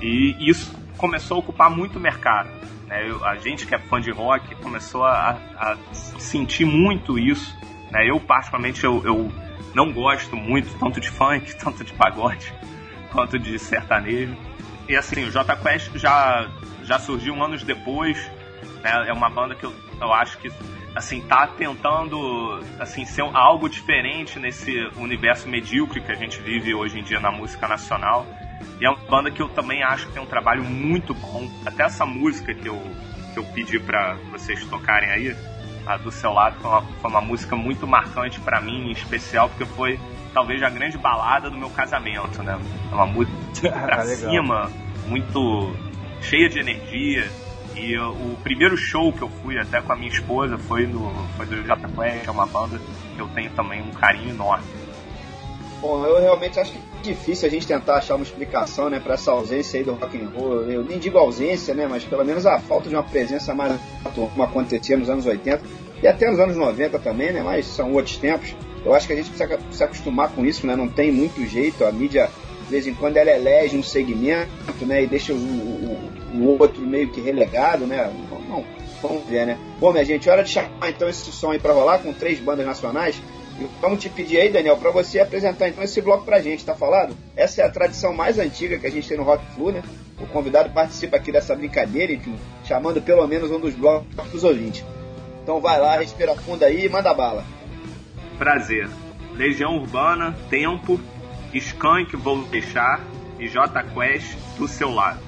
e isso começou a ocupar muito o mercado. Né? Eu, a gente que é fã de rock começou a, a sentir muito isso. Né? Eu, particularmente, eu, eu, não gosto muito tanto de funk, (laughs) tanto de pagode, quanto de sertanejo. E assim, o J Quest já, já surgiu anos depois. Né? É uma banda que eu, eu acho que assim tá tentando assim ser algo diferente nesse universo medíocre que a gente vive hoje em dia na música nacional e é uma banda que eu também acho que tem um trabalho muito bom. Até essa música que eu, que eu pedi para vocês tocarem aí, a do seu lado, foi uma, foi uma música muito marcante para mim, em especial porque foi talvez a grande balada do meu casamento, né? É uma música (laughs) pra ah, cima, muito cheia de energia. E o primeiro show que eu fui até com a minha esposa foi do, foi do Jota Quest, é uma banda que eu tenho também um carinho enorme. Bom, eu realmente acho que difícil a gente tentar achar uma explicação, né, para essa ausência aí do rock and roll. Eu nem digo ausência, né, mas pelo menos a falta de uma presença mais como acontecia nos anos 80 e até nos anos 90 também, né, mas são outros tempos. Eu acho que a gente precisa se acostumar com isso, né, não tem muito jeito. A mídia, de vez em quando, ela elege um segmento, né, e deixa o, o, o outro meio que relegado, né. Não, vamos ver, né. Bom, minha gente, hora de chamar então esse som aí para rolar com três bandas nacionais. Vamos te pedir aí, Daniel, para você apresentar então esse bloco pra gente, tá falado? Essa é a tradição mais antiga que a gente tem no Rock Flu, né? O convidado participa aqui dessa brincadeira, enfim, chamando pelo menos um dos blocos dos ouvintes. Então vai lá, respira fundo aí e manda bala. Prazer. Legião Urbana, Tempo, Skank Vou Deixar e J Quest do seu lado.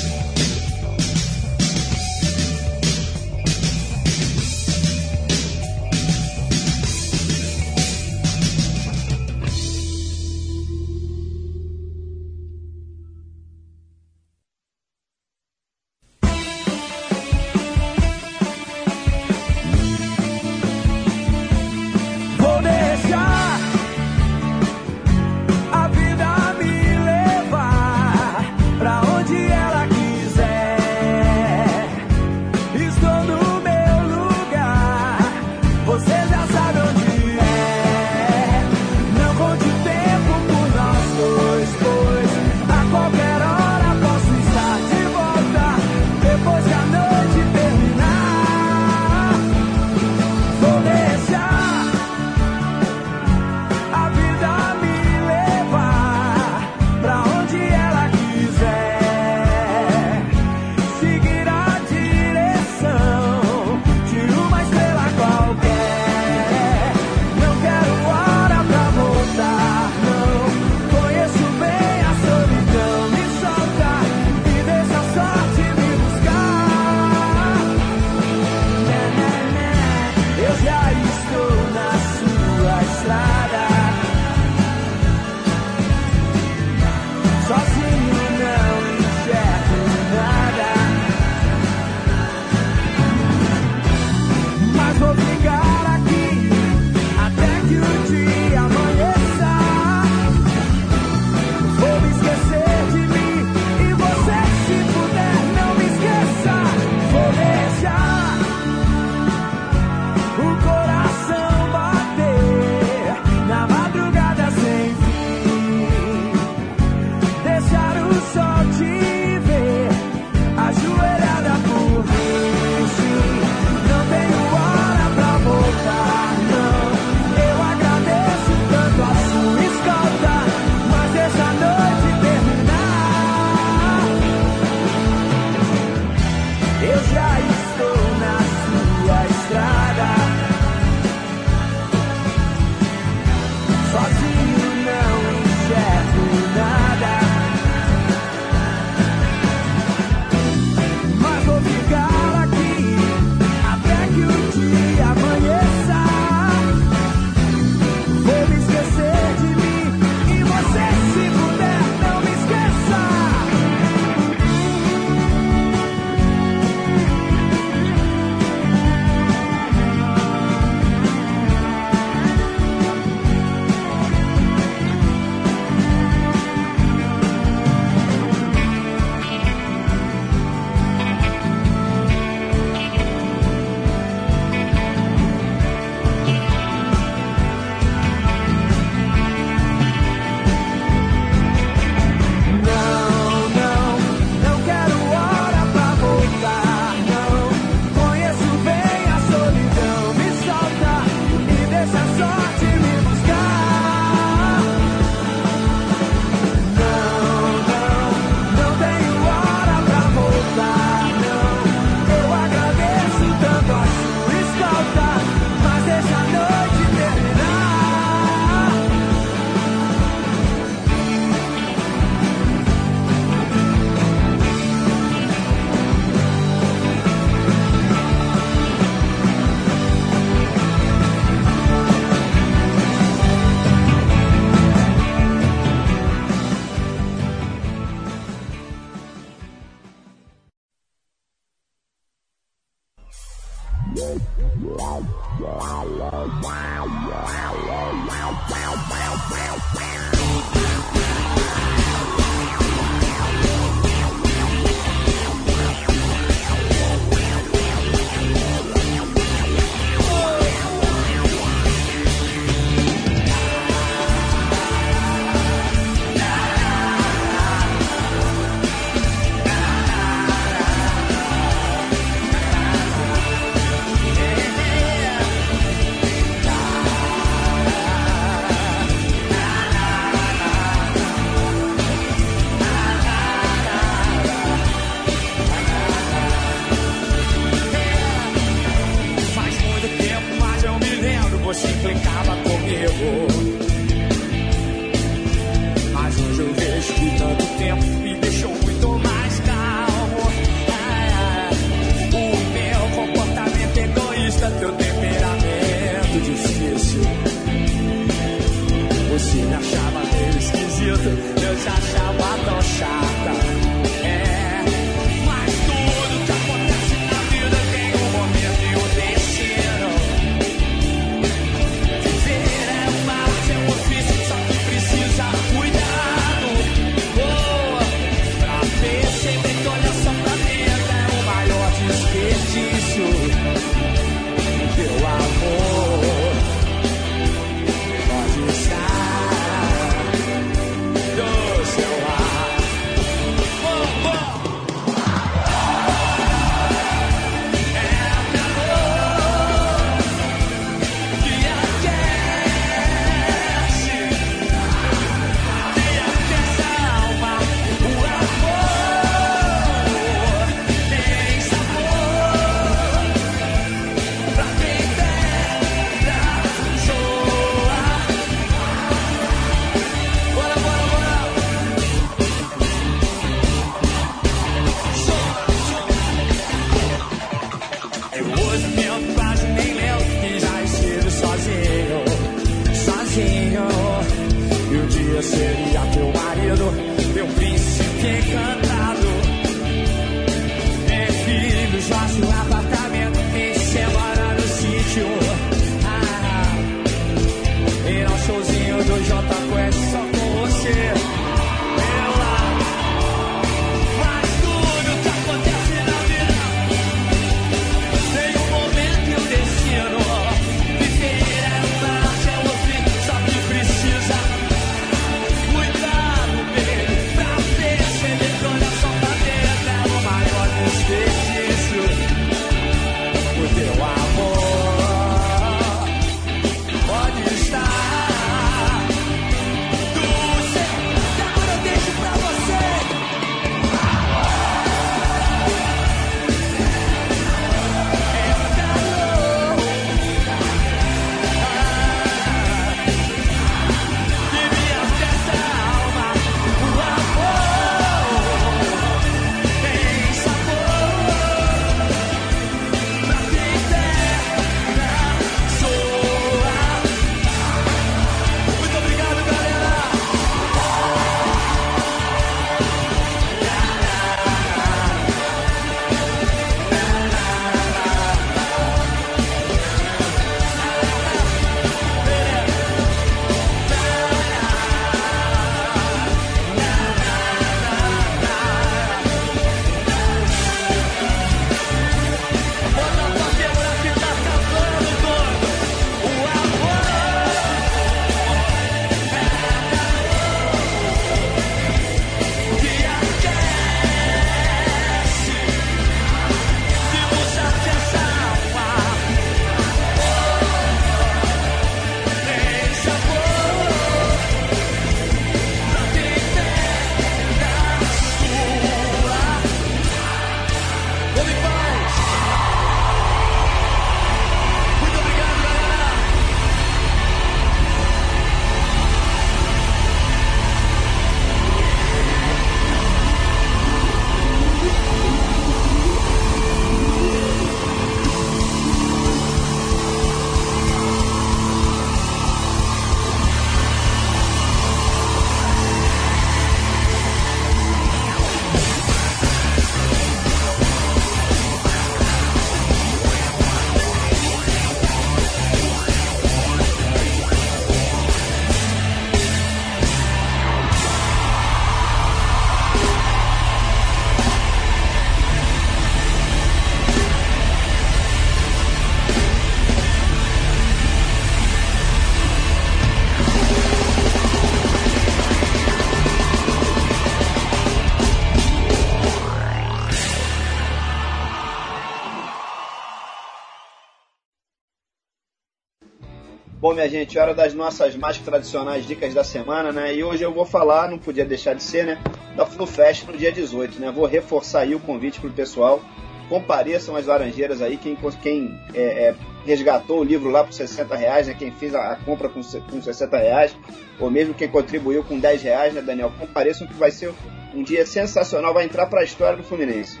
Bom, minha gente, hora das nossas mais tradicionais dicas da semana, né? E hoje eu vou falar, não podia deixar de ser, né? Da FluFest no dia 18, né? Vou reforçar aí o convite pro pessoal. Compareçam as Laranjeiras aí, quem, quem é, é, resgatou o livro lá por 60 reais, né? Quem fez a, a compra com, com 60 reais, ou mesmo quem contribuiu com 10 reais, né, Daniel? Compareçam que vai ser um dia sensacional, vai entrar para a história do Fluminense.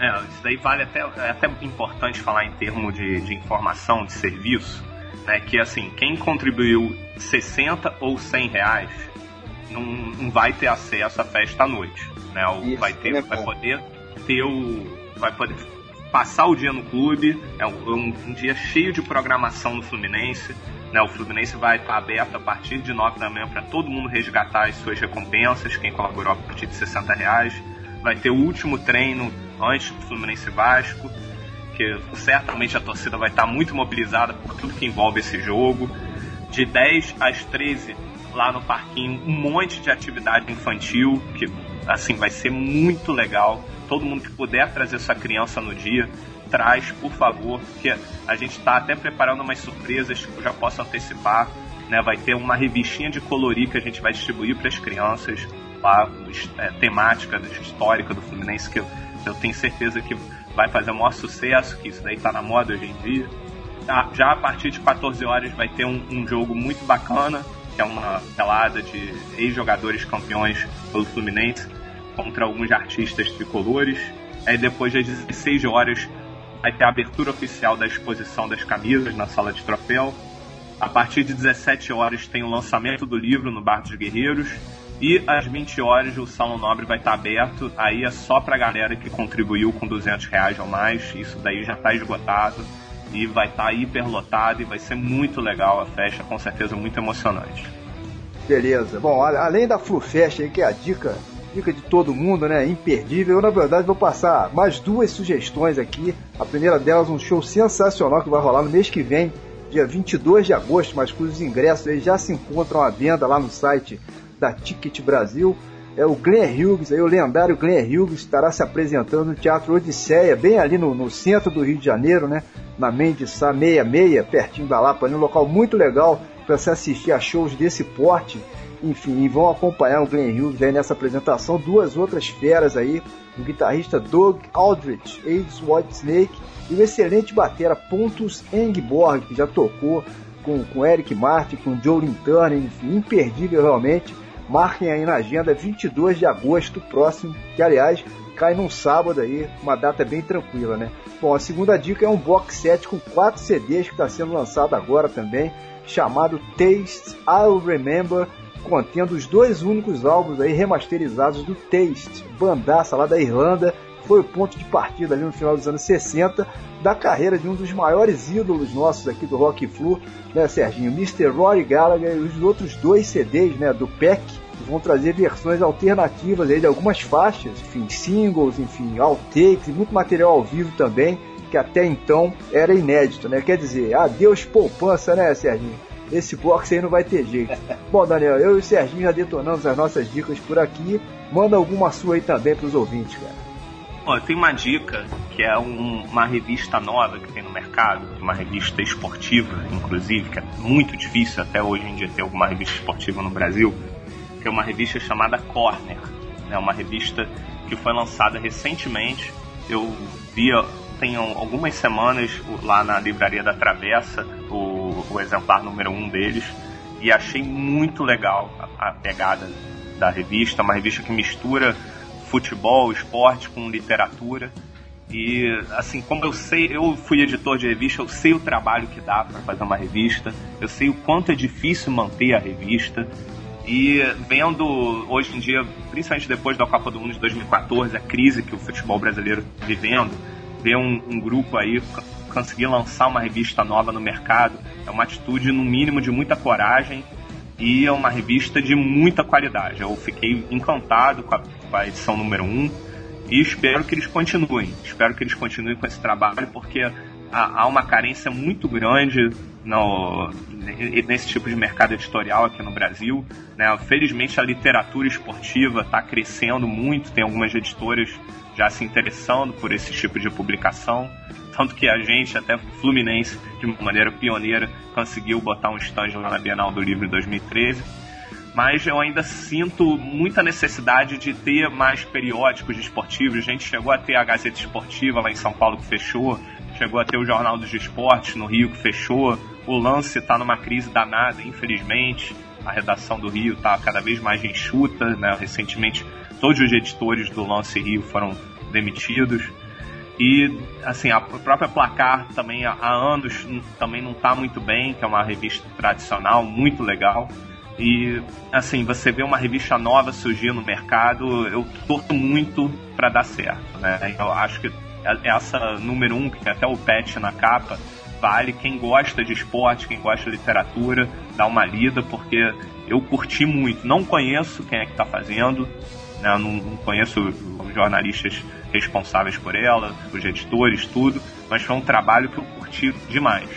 É, isso daí vale até, é até importante falar em termos de, de informação, de serviço, né? Que assim, quem contribuiu 60 ou 100 reais não, não vai ter acesso à festa à noite, né? Ou Isso, vai ter, vai poder ter o, vai poder passar o dia no clube, é um, um, um dia cheio de programação no Fluminense. Né, o Fluminense vai estar aberto a partir de 9 da manhã para todo mundo resgatar as suas recompensas, quem colaborou a partir de 60 reais. Vai ter o último treino antes do Fluminense Vasco porque certamente a torcida vai estar muito mobilizada por tudo que envolve esse jogo. De 10 às 13, lá no parquinho, um monte de atividade infantil, que assim vai ser muito legal. Todo mundo que puder trazer sua criança no dia, traz, por favor, porque a gente está até preparando umas surpresas que eu já posso antecipar. Né? Vai ter uma revistinha de colorir que a gente vai distribuir para as crianças, lá, é, temática histórica do Fluminense, que eu, eu tenho certeza que vai fazer o maior sucesso, que isso daí tá na moda hoje em dia. Tá, já a partir de 14 horas vai ter um, um jogo muito bacana, que é uma pelada de ex-jogadores campeões pelo Fluminense contra alguns artistas tricolores. Aí depois das 16 horas vai ter a abertura oficial da exposição das camisas na sala de troféu. A partir de 17 horas tem o lançamento do livro no Bar dos Guerreiros e às 20 horas o Salão Nobre vai estar aberto. Aí é só pra galera que contribuiu com 200 reais ou mais. Isso daí já está esgotado. E vai estar tá hiperlotado e vai ser muito legal a festa, com certeza muito emocionante. Beleza. Bom, além da FluFest aí, que é a dica, dica de todo mundo, né? Imperdível. Eu, na verdade, vou passar mais duas sugestões aqui. A primeira delas, um show sensacional que vai rolar no mês que vem, dia 22 de agosto, mas cujos ingressos aí já se encontram à venda lá no site da Ticket Brasil. É o Glenn Hughes, aí, o lendário Glenn Hughes, estará se apresentando no Teatro Odisseia, bem ali no, no centro do Rio de Janeiro, né? Na Mendes Sá 66, pertinho da Lapa, um local muito legal para se assistir a shows desse porte. Enfim, e vão acompanhar o Glenn Hughes aí nessa apresentação. Duas outras feras aí, o guitarrista Doug Aldrich, ex-White Snake, e o excelente batera Pontus Engborg, que já tocou com, com Eric Martin, com Joe Turner, enfim, imperdível realmente. Marquem aí na agenda 22 de agosto próximo, que aliás cai num sábado aí, uma data bem tranquila, né? Bom, a segunda dica é um box set com quatro CDs que está sendo lançado agora também, chamado Taste I'll Remember, contendo os dois únicos álbuns aí remasterizados do Taste, bandaça lá da Irlanda, foi o ponto de partida ali no final dos anos 60 da carreira de um dos maiores ídolos nossos aqui do Rock Flu, né, Serginho? Mr. Rory Gallagher e os outros dois CDs, né, do Peck, vão trazer versões alternativas aí de algumas faixas, enfim, singles, enfim, outtakes e muito material ao vivo também, que até então era inédito, né? Quer dizer, adeus poupança, né, Serginho? Esse box aí não vai ter jeito. (laughs) Bom, Daniel, eu e o Serginho já detonamos as nossas dicas por aqui. Manda alguma sua aí também para os ouvintes, cara. Ó, tem uma dica que é um, uma revista nova que tem no mercado, uma revista esportiva, inclusive, que é muito difícil até hoje em dia ter alguma revista esportiva no Brasil, que é uma revista chamada Corner. É uma revista que foi lançada recentemente. Eu vi tem algumas semanas lá na livraria da Travessa o, o exemplar número um deles e achei muito legal a, a pegada da revista, uma revista que mistura futebol, esporte com literatura. E assim, como eu sei, eu fui editor de revista, eu sei o trabalho que dá para fazer uma revista, eu sei o quanto é difícil manter a revista. E vendo hoje em dia, principalmente depois da Copa do Mundo de 2014, a crise que o futebol brasileiro está vivendo, ver um, um grupo aí conseguir lançar uma revista nova no mercado é uma atitude, no mínimo, de muita coragem e é uma revista de muita qualidade. Eu fiquei encantado com a, com a edição número 1 e espero que eles continuem. Espero que eles continuem com esse trabalho porque há, há uma carência muito grande no, nesse tipo de mercado editorial aqui no Brasil. Né? Felizmente a literatura esportiva está crescendo muito, tem algumas editoras já se interessando por esse tipo de publicação. Tanto que a gente, até Fluminense, de maneira pioneira, conseguiu botar um stand lá na Bienal do Livro em 2013. Mas eu ainda sinto muita necessidade de ter mais periódicos esportivos. A gente chegou a ter a Gazeta Esportiva lá em São Paulo que fechou, chegou a ter o Jornal dos Esportes no Rio que fechou. O lance está numa crise danada, infelizmente. A redação do Rio está cada vez mais enxuta. Né? Recentemente, todos os editores do Lance Rio foram demitidos. E, assim, a própria Placar também há anos também não está muito bem, que é uma revista tradicional, muito legal. E, assim, você vê uma revista nova surgir no mercado, eu torço muito para dar certo, né? Eu acho que essa número um, que tem até o patch na capa, vale quem gosta de esporte, quem gosta de literatura, dá uma lida, porque eu curti muito. Não conheço quem é que está fazendo, né? não, não conheço os jornalistas responsáveis por ela, os editores, tudo, mas foi um trabalho que eu curti demais.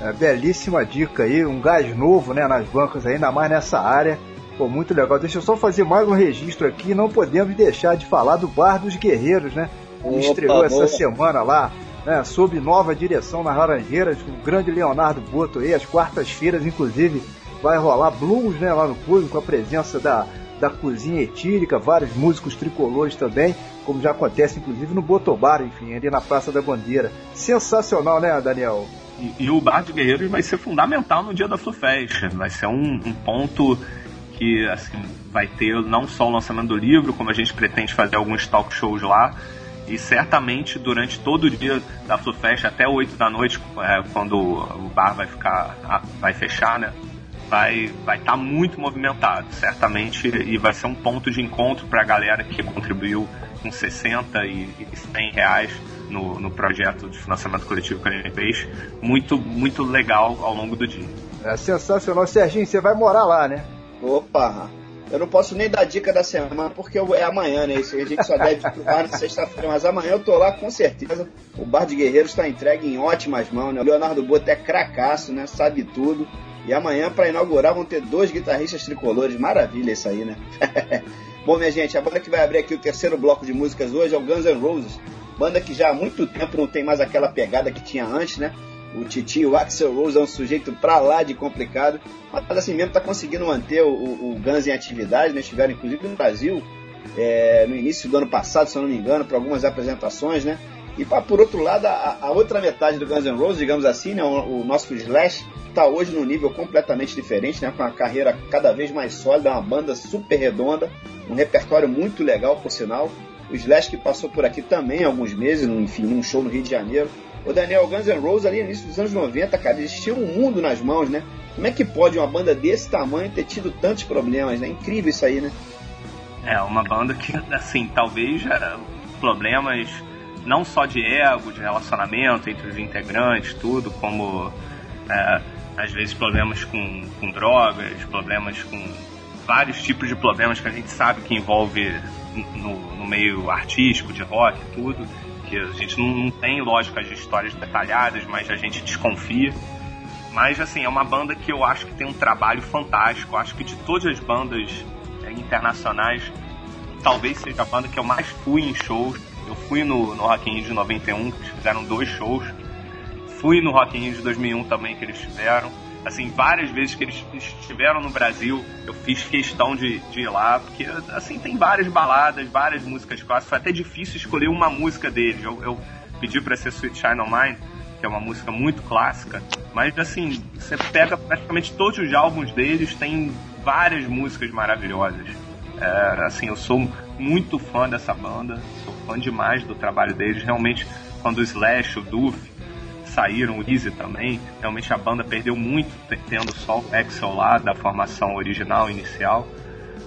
É, belíssima dica aí, um gás novo né, nas bancas, ainda mais nessa área. Pô, muito legal. Deixa eu só fazer mais um registro aqui. Não podemos deixar de falar do Bar dos Guerreiros, né? Que estreou essa semana lá, né? Sob nova direção nas Laranjeiras, com o grande Leonardo Boto aí. As quartas-feiras, inclusive, vai rolar blues, né? Lá no clube, com a presença da da cozinha etílica, vários músicos tricolores também, como já acontece inclusive no Botobar, enfim, ali na Praça da Bandeira. Sensacional, né, Daniel? E, e o Bar de Guerreiros vai ser fundamental no dia da Flufest. Vai ser um, um ponto que assim vai ter não só o lançamento do livro, como a gente pretende fazer alguns talk shows lá, e certamente durante todo o dia da Flufest, até 8 da noite, é, quando o bar vai ficar vai fechar, né? vai vai estar tá muito movimentado, certamente, e vai ser um ponto de encontro para a galera que contribuiu com 60 e, e 100 reais no, no projeto de financiamento coletivo com a MPs. Muito, muito legal ao longo do dia. É sensacional. Serginho, você vai morar lá, né? Opa! Eu não posso nem dar dica da semana porque é amanhã, né? Isso a gente só deve pro bar na sexta-feira, mas amanhã eu tô lá com certeza. O Bar de Guerreiros está entregue em ótimas mãos, né? O Leonardo Boto é cracaço, né? Sabe tudo. E amanhã, para inaugurar, vão ter dois guitarristas tricolores. Maravilha isso aí, né? (laughs) Bom, minha gente, a banda que vai abrir aqui o terceiro bloco de músicas hoje é o Guns N' Roses. Banda que já há muito tempo não tem mais aquela pegada que tinha antes, né? O Titi, o Axel Rose é um sujeito pra lá de complicado, mas assim mesmo tá conseguindo manter o, o Guns em atividade, né? Estiveram inclusive no Brasil é, no início do ano passado, se eu não me engano, para algumas apresentações, né? E pra, por outro lado, a, a, outra metade do Guns N' Roses, digamos assim, né? o, o nosso Slash, está hoje num nível completamente diferente, né? Com uma carreira cada vez mais sólida, uma banda super redonda, um repertório muito legal, por sinal. O Slash que passou por aqui também alguns meses, enfim, num show no Rio de Janeiro. O Daniel Guns N' Roses ali no início dos anos 90, cara, eles tinham um mundo nas mãos, né? Como é que pode uma banda desse tamanho ter tido tantos problemas, né? Incrível isso aí, né? É, uma banda que, assim, talvez problemas não só de ego, de relacionamento entre os integrantes, tudo, como é, às vezes problemas com, com drogas, problemas com vários tipos de problemas que a gente sabe que envolve no, no meio artístico, de rock e tudo, que a gente não, não tem, lógico, as histórias detalhadas, mas a gente desconfia. Mas, assim, é uma banda que eu acho que tem um trabalho fantástico. Acho que de todas as bandas é, internacionais, talvez seja a banda que eu mais fui em shows. Eu fui no, no Rock in Rio de 91, que eles fizeram dois shows fui no Rock in Rio de 2001 também que eles tiveram. Assim, várias vezes que eles estiveram no Brasil, eu fiz questão de, de ir lá, porque, assim, tem várias baladas, várias músicas clássicas. Foi até difícil escolher uma música deles. Eu, eu pedi para ser Sweet Shine On Mine, que é uma música muito clássica, mas, assim, você pega praticamente todos os álbuns deles, tem várias músicas maravilhosas. É, assim, eu sou muito fã dessa banda, sou fã demais do trabalho deles. Realmente, quando o Slash, o Duff, saíram, o Easy também, realmente a banda perdeu muito tendo só o Axel lá da formação original, inicial.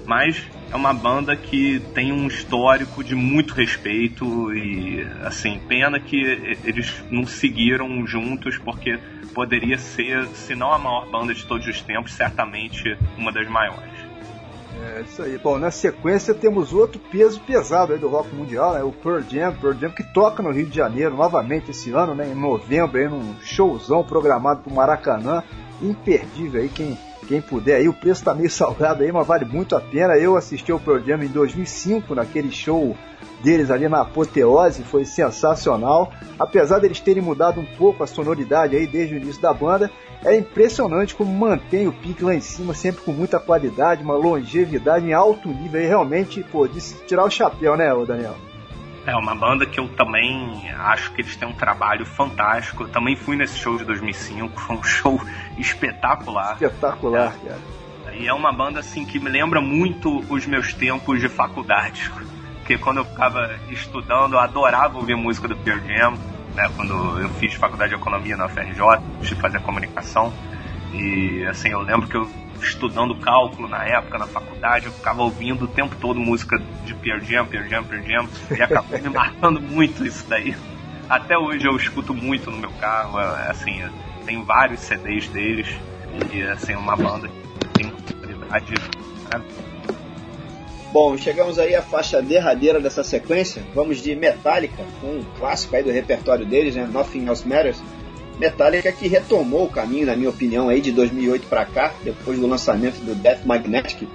Mas é uma banda que tem um histórico de muito respeito e, assim, pena que eles não seguiram juntos, porque poderia ser, se não a maior banda de todos os tempos, certamente uma das maiores. É isso aí. Bom, na sequência temos outro peso pesado aí do rock mundial, né? O Pearl Jam, Pearl Jam que toca no Rio de Janeiro novamente esse ano, né? Em novembro aí num showzão programado pro Maracanã, imperdível aí quem quem puder aí, o preço tá meio (laughs) salgado aí, mas vale muito a pena. Eu assisti ao Pearl Jam em 2005 naquele show deles ali na apoteose, foi sensacional. Apesar deles terem mudado um pouco a sonoridade aí desde o início da banda, é impressionante como mantém o pique lá em cima, sempre com muita qualidade, uma longevidade em alto nível aí, realmente, pô, de tirar o chapéu, né, Daniel? É uma banda que eu também acho que eles têm um trabalho fantástico. Eu também fui nesse show de 2005, foi um (laughs) show espetacular. Espetacular, é. cara. E é uma banda assim que me lembra muito os meus tempos de faculdade (laughs) porque quando eu ficava estudando, eu adorava ouvir música do Pearl Jam, né, quando eu fiz faculdade de economia na UFRJ, de fazer comunicação, e assim, eu lembro que eu estudando cálculo na época, na faculdade, eu ficava ouvindo o tempo todo música de Pearl Jam, Pearl Jam, Pearl Jam, e acabou me (laughs) marcando muito isso daí. Até hoje eu escuto muito no meu carro, é, assim, tem vários CDs deles, e assim, uma banda que tem uma qualidade né, Bom, chegamos aí à faixa derradeira dessa sequência. Vamos de Metallica, um clássico aí do repertório deles, né? Nothing Else Matters. Metallica que retomou o caminho, na minha opinião, aí de 2008 para cá, depois do lançamento do Death Magnetic.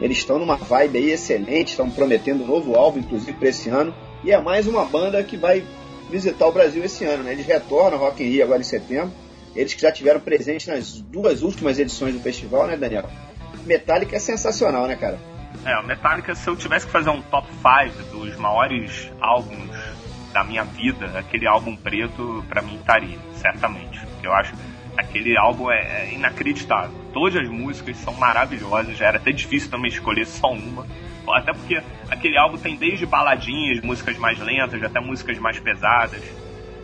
Eles estão numa vibe aí excelente, estão prometendo um novo álbum, inclusive para esse ano. E é mais uma banda que vai visitar o Brasil esse ano, né? Eles retornam ao Rock in Rio agora em setembro. Eles que já tiveram presente nas duas últimas edições do festival, né, Daniel? Metallica é sensacional, né, cara? É, o Metallica, se eu tivesse que fazer um top 5 dos maiores álbuns da minha vida, aquele álbum preto, para mim estaria, certamente. Porque eu acho aquele álbum é, é, inacreditável. Todas as músicas são maravilhosas, já era até difícil também escolher só uma. Até porque aquele álbum tem desde baladinhas, músicas mais lentas, até músicas mais pesadas.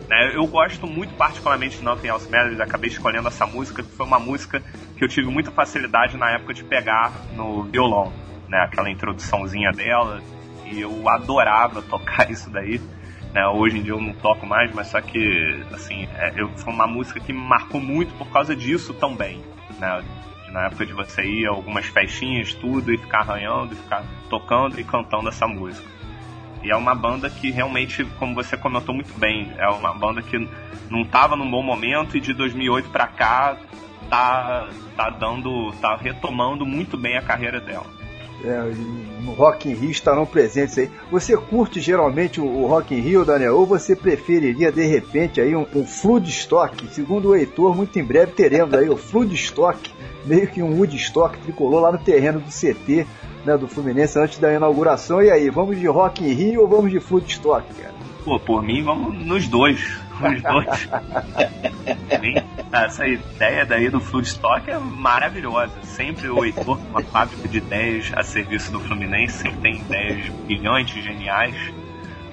Né? Eu gosto muito particularmente de Nothing Else Matters, acabei escolhendo essa música, que foi uma música que eu tive muita facilidade na época de pegar no violão né, aquela introduçãozinha dela, e eu adorava tocar (laughs) isso daí. Né, hoje em dia eu não toco mais, mas só que assim, é, eu, foi uma música que me marcou muito por causa disso também. Né, na época de você ir a algumas festinhas, tudo, e ficar arranhando, e ficar tocando e cantando essa música. E é uma banda que realmente, como você comentou muito bem, é uma banda que não estava num bom momento e de 2008 para cá tá, tá dando, tá retomando muito bem a carreira dela. É, no Rock in Rio estarão presentes aí. Você curte geralmente o, o Rock in Rio, Daniel? Ou você preferiria de repente aí um, um Floodstock? Segundo o Heitor, muito em breve teremos aí o Floodstock, meio que um Woodstock tricolor lá no terreno do CT, né, do Fluminense antes da inauguração. E aí, vamos de Rock in Rio ou vamos de Floodstock, cara? Pô, por mim, vamos nos dois. Os (laughs) dois. Essa ideia daí do Floodstock é maravilhosa. Sempre o Heitor, uma fábrica de ideias a serviço do Fluminense, sempre tem ideias brilhantes, geniais.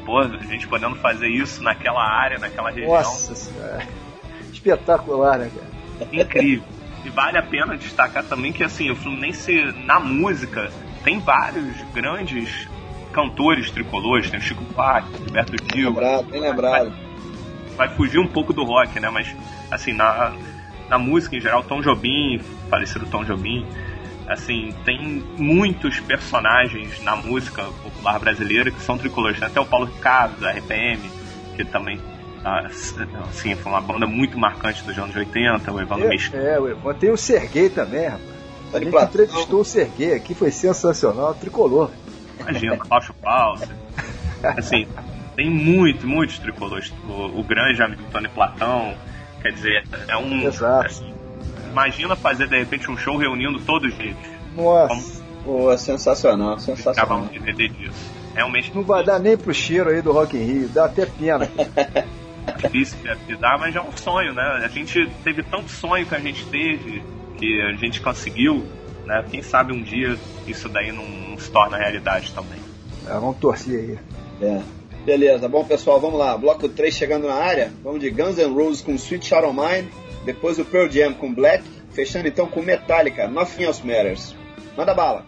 Pô, a gente podendo fazer isso naquela área, naquela região. Nossa senhora. Espetacular, né, cara? Incrível. E vale a pena destacar também que assim, o Fluminense na música tem vários grandes cantores tricolores, tem o Chico Buarque, Gilberto Gil. Lembrado, bem lembrado. Vai, fugir um pouco do rock, né? Mas assim, na, na música em geral, Tom Jobim, falecido Tom Jobim, assim, tem muitos personagens na música popular brasileira que são tricolores. Tem até o Paulo Ricardo, da RPM, que também ah, assim, foi uma banda muito marcante dos anos 80, o Evandro é, Mesquita. É, o Evandro. Tem o Serguei também, rapaz. A gente entrevistou o Serguei aqui, foi sensacional, tricolor. Imagina, Cláudio Paulo. (laughs) Assim, tem muito, muitos tricolores. O, o grande amigo Tony Platão, quer dizer, é um. Exato. Assim, imagina fazer de repente um show reunindo todos eles. Nossa. Pô, é sensacional, sensacional. Acabamos de entender disso. Realmente. Não vai dar nem pro cheiro aí do Rock in Rio, dá até pena. (laughs) difícil de dar, mas é um sonho, né? A gente teve tanto sonho que a gente teve, que a gente conseguiu, né? Quem sabe um dia isso daí não, não se torna realidade também. É, vamos torcer aí. É. Beleza, bom pessoal, vamos lá. Bloco 3 chegando na área. Vamos de Guns N' Roses com Sweet of Mine. Depois o Pearl Jam com Black. Fechando então com Metallica, Nothing Else Matters. Manda bala.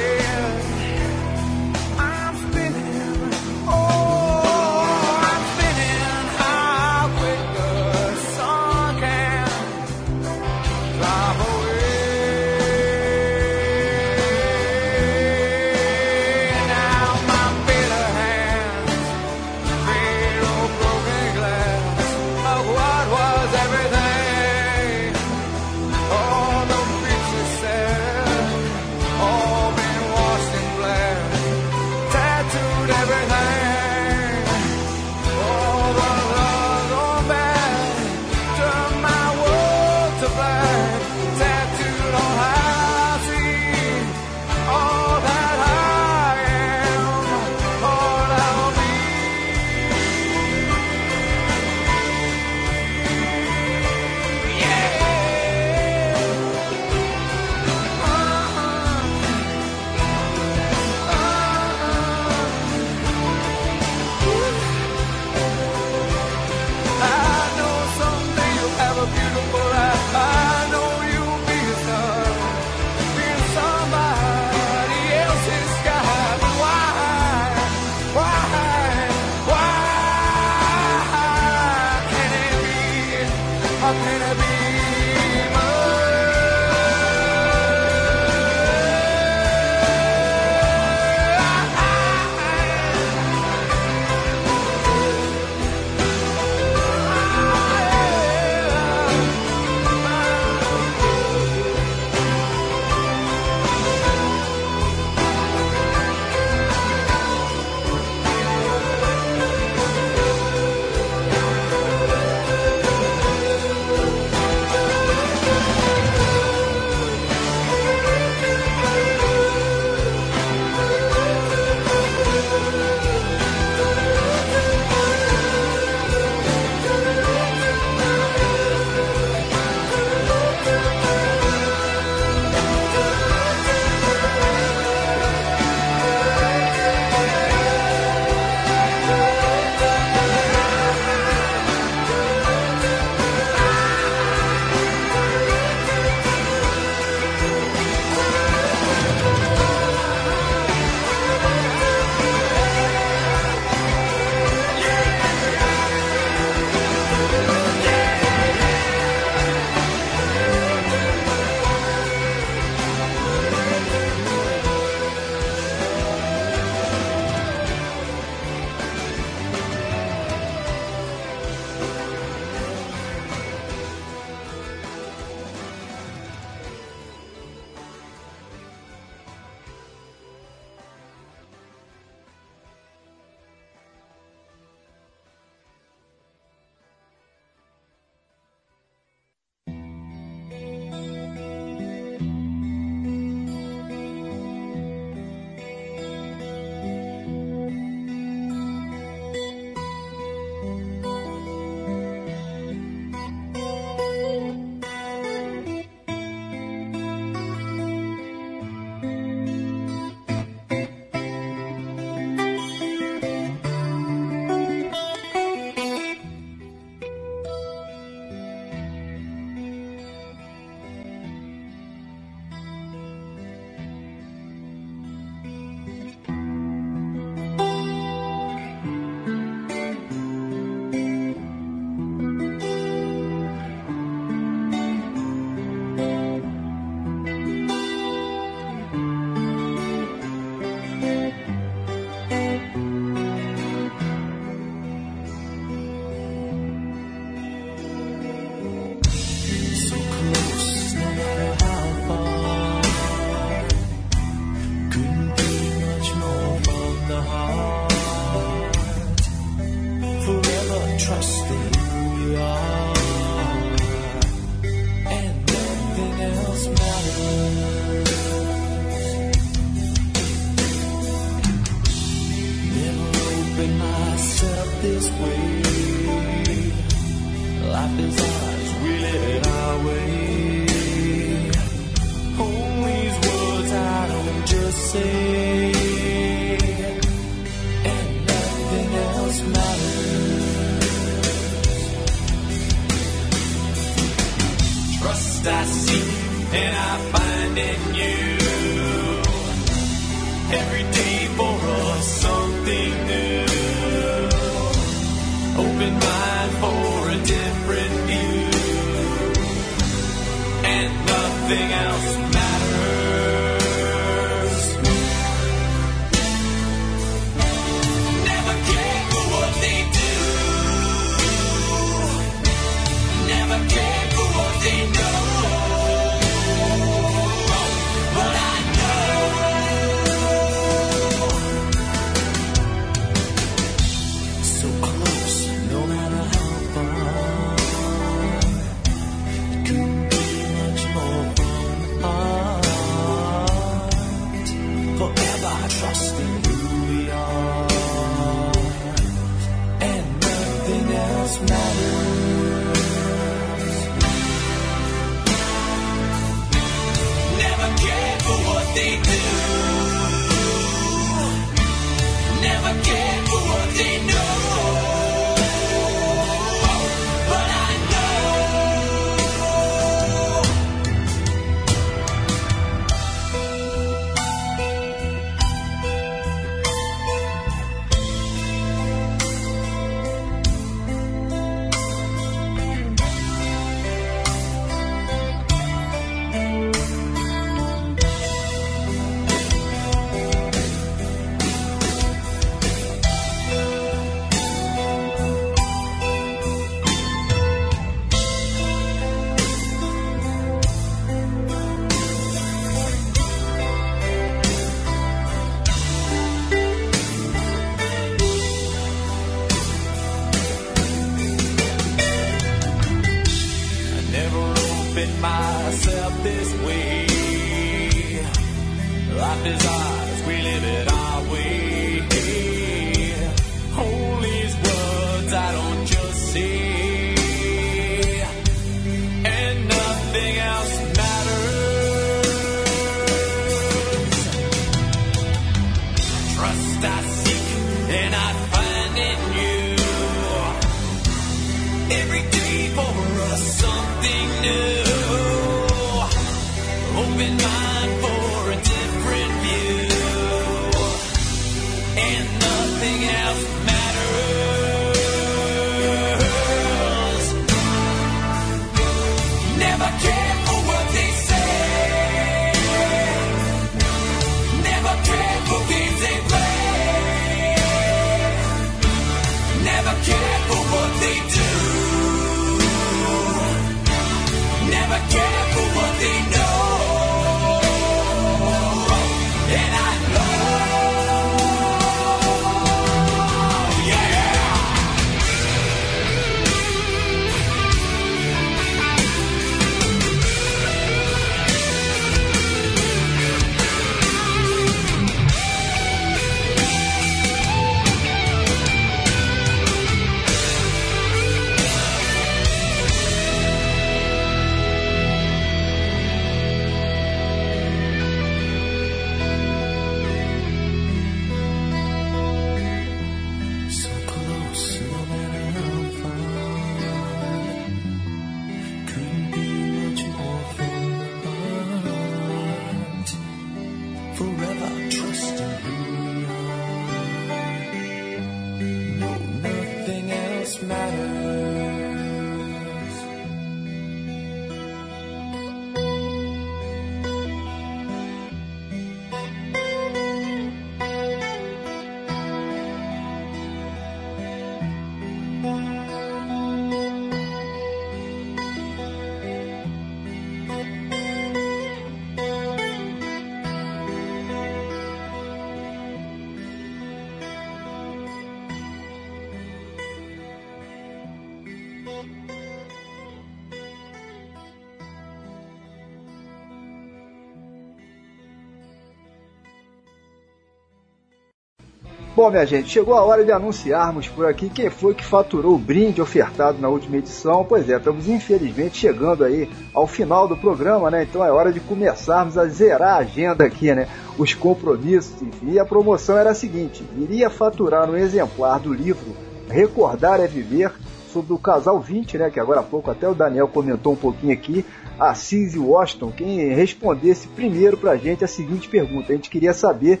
Bom, minha gente, chegou a hora de anunciarmos por aqui quem foi que faturou o brinde ofertado na última edição. Pois é, estamos infelizmente chegando aí ao final do programa, né? Então é hora de começarmos a zerar a agenda aqui, né? Os compromissos, enfim. E a promoção era a seguinte: iria faturar um exemplar do livro Recordar é Viver, sobre o casal 20, né? Que agora há pouco até o Daniel comentou um pouquinho aqui. Assis e Washington, quem respondesse primeiro pra gente a seguinte pergunta. A gente queria saber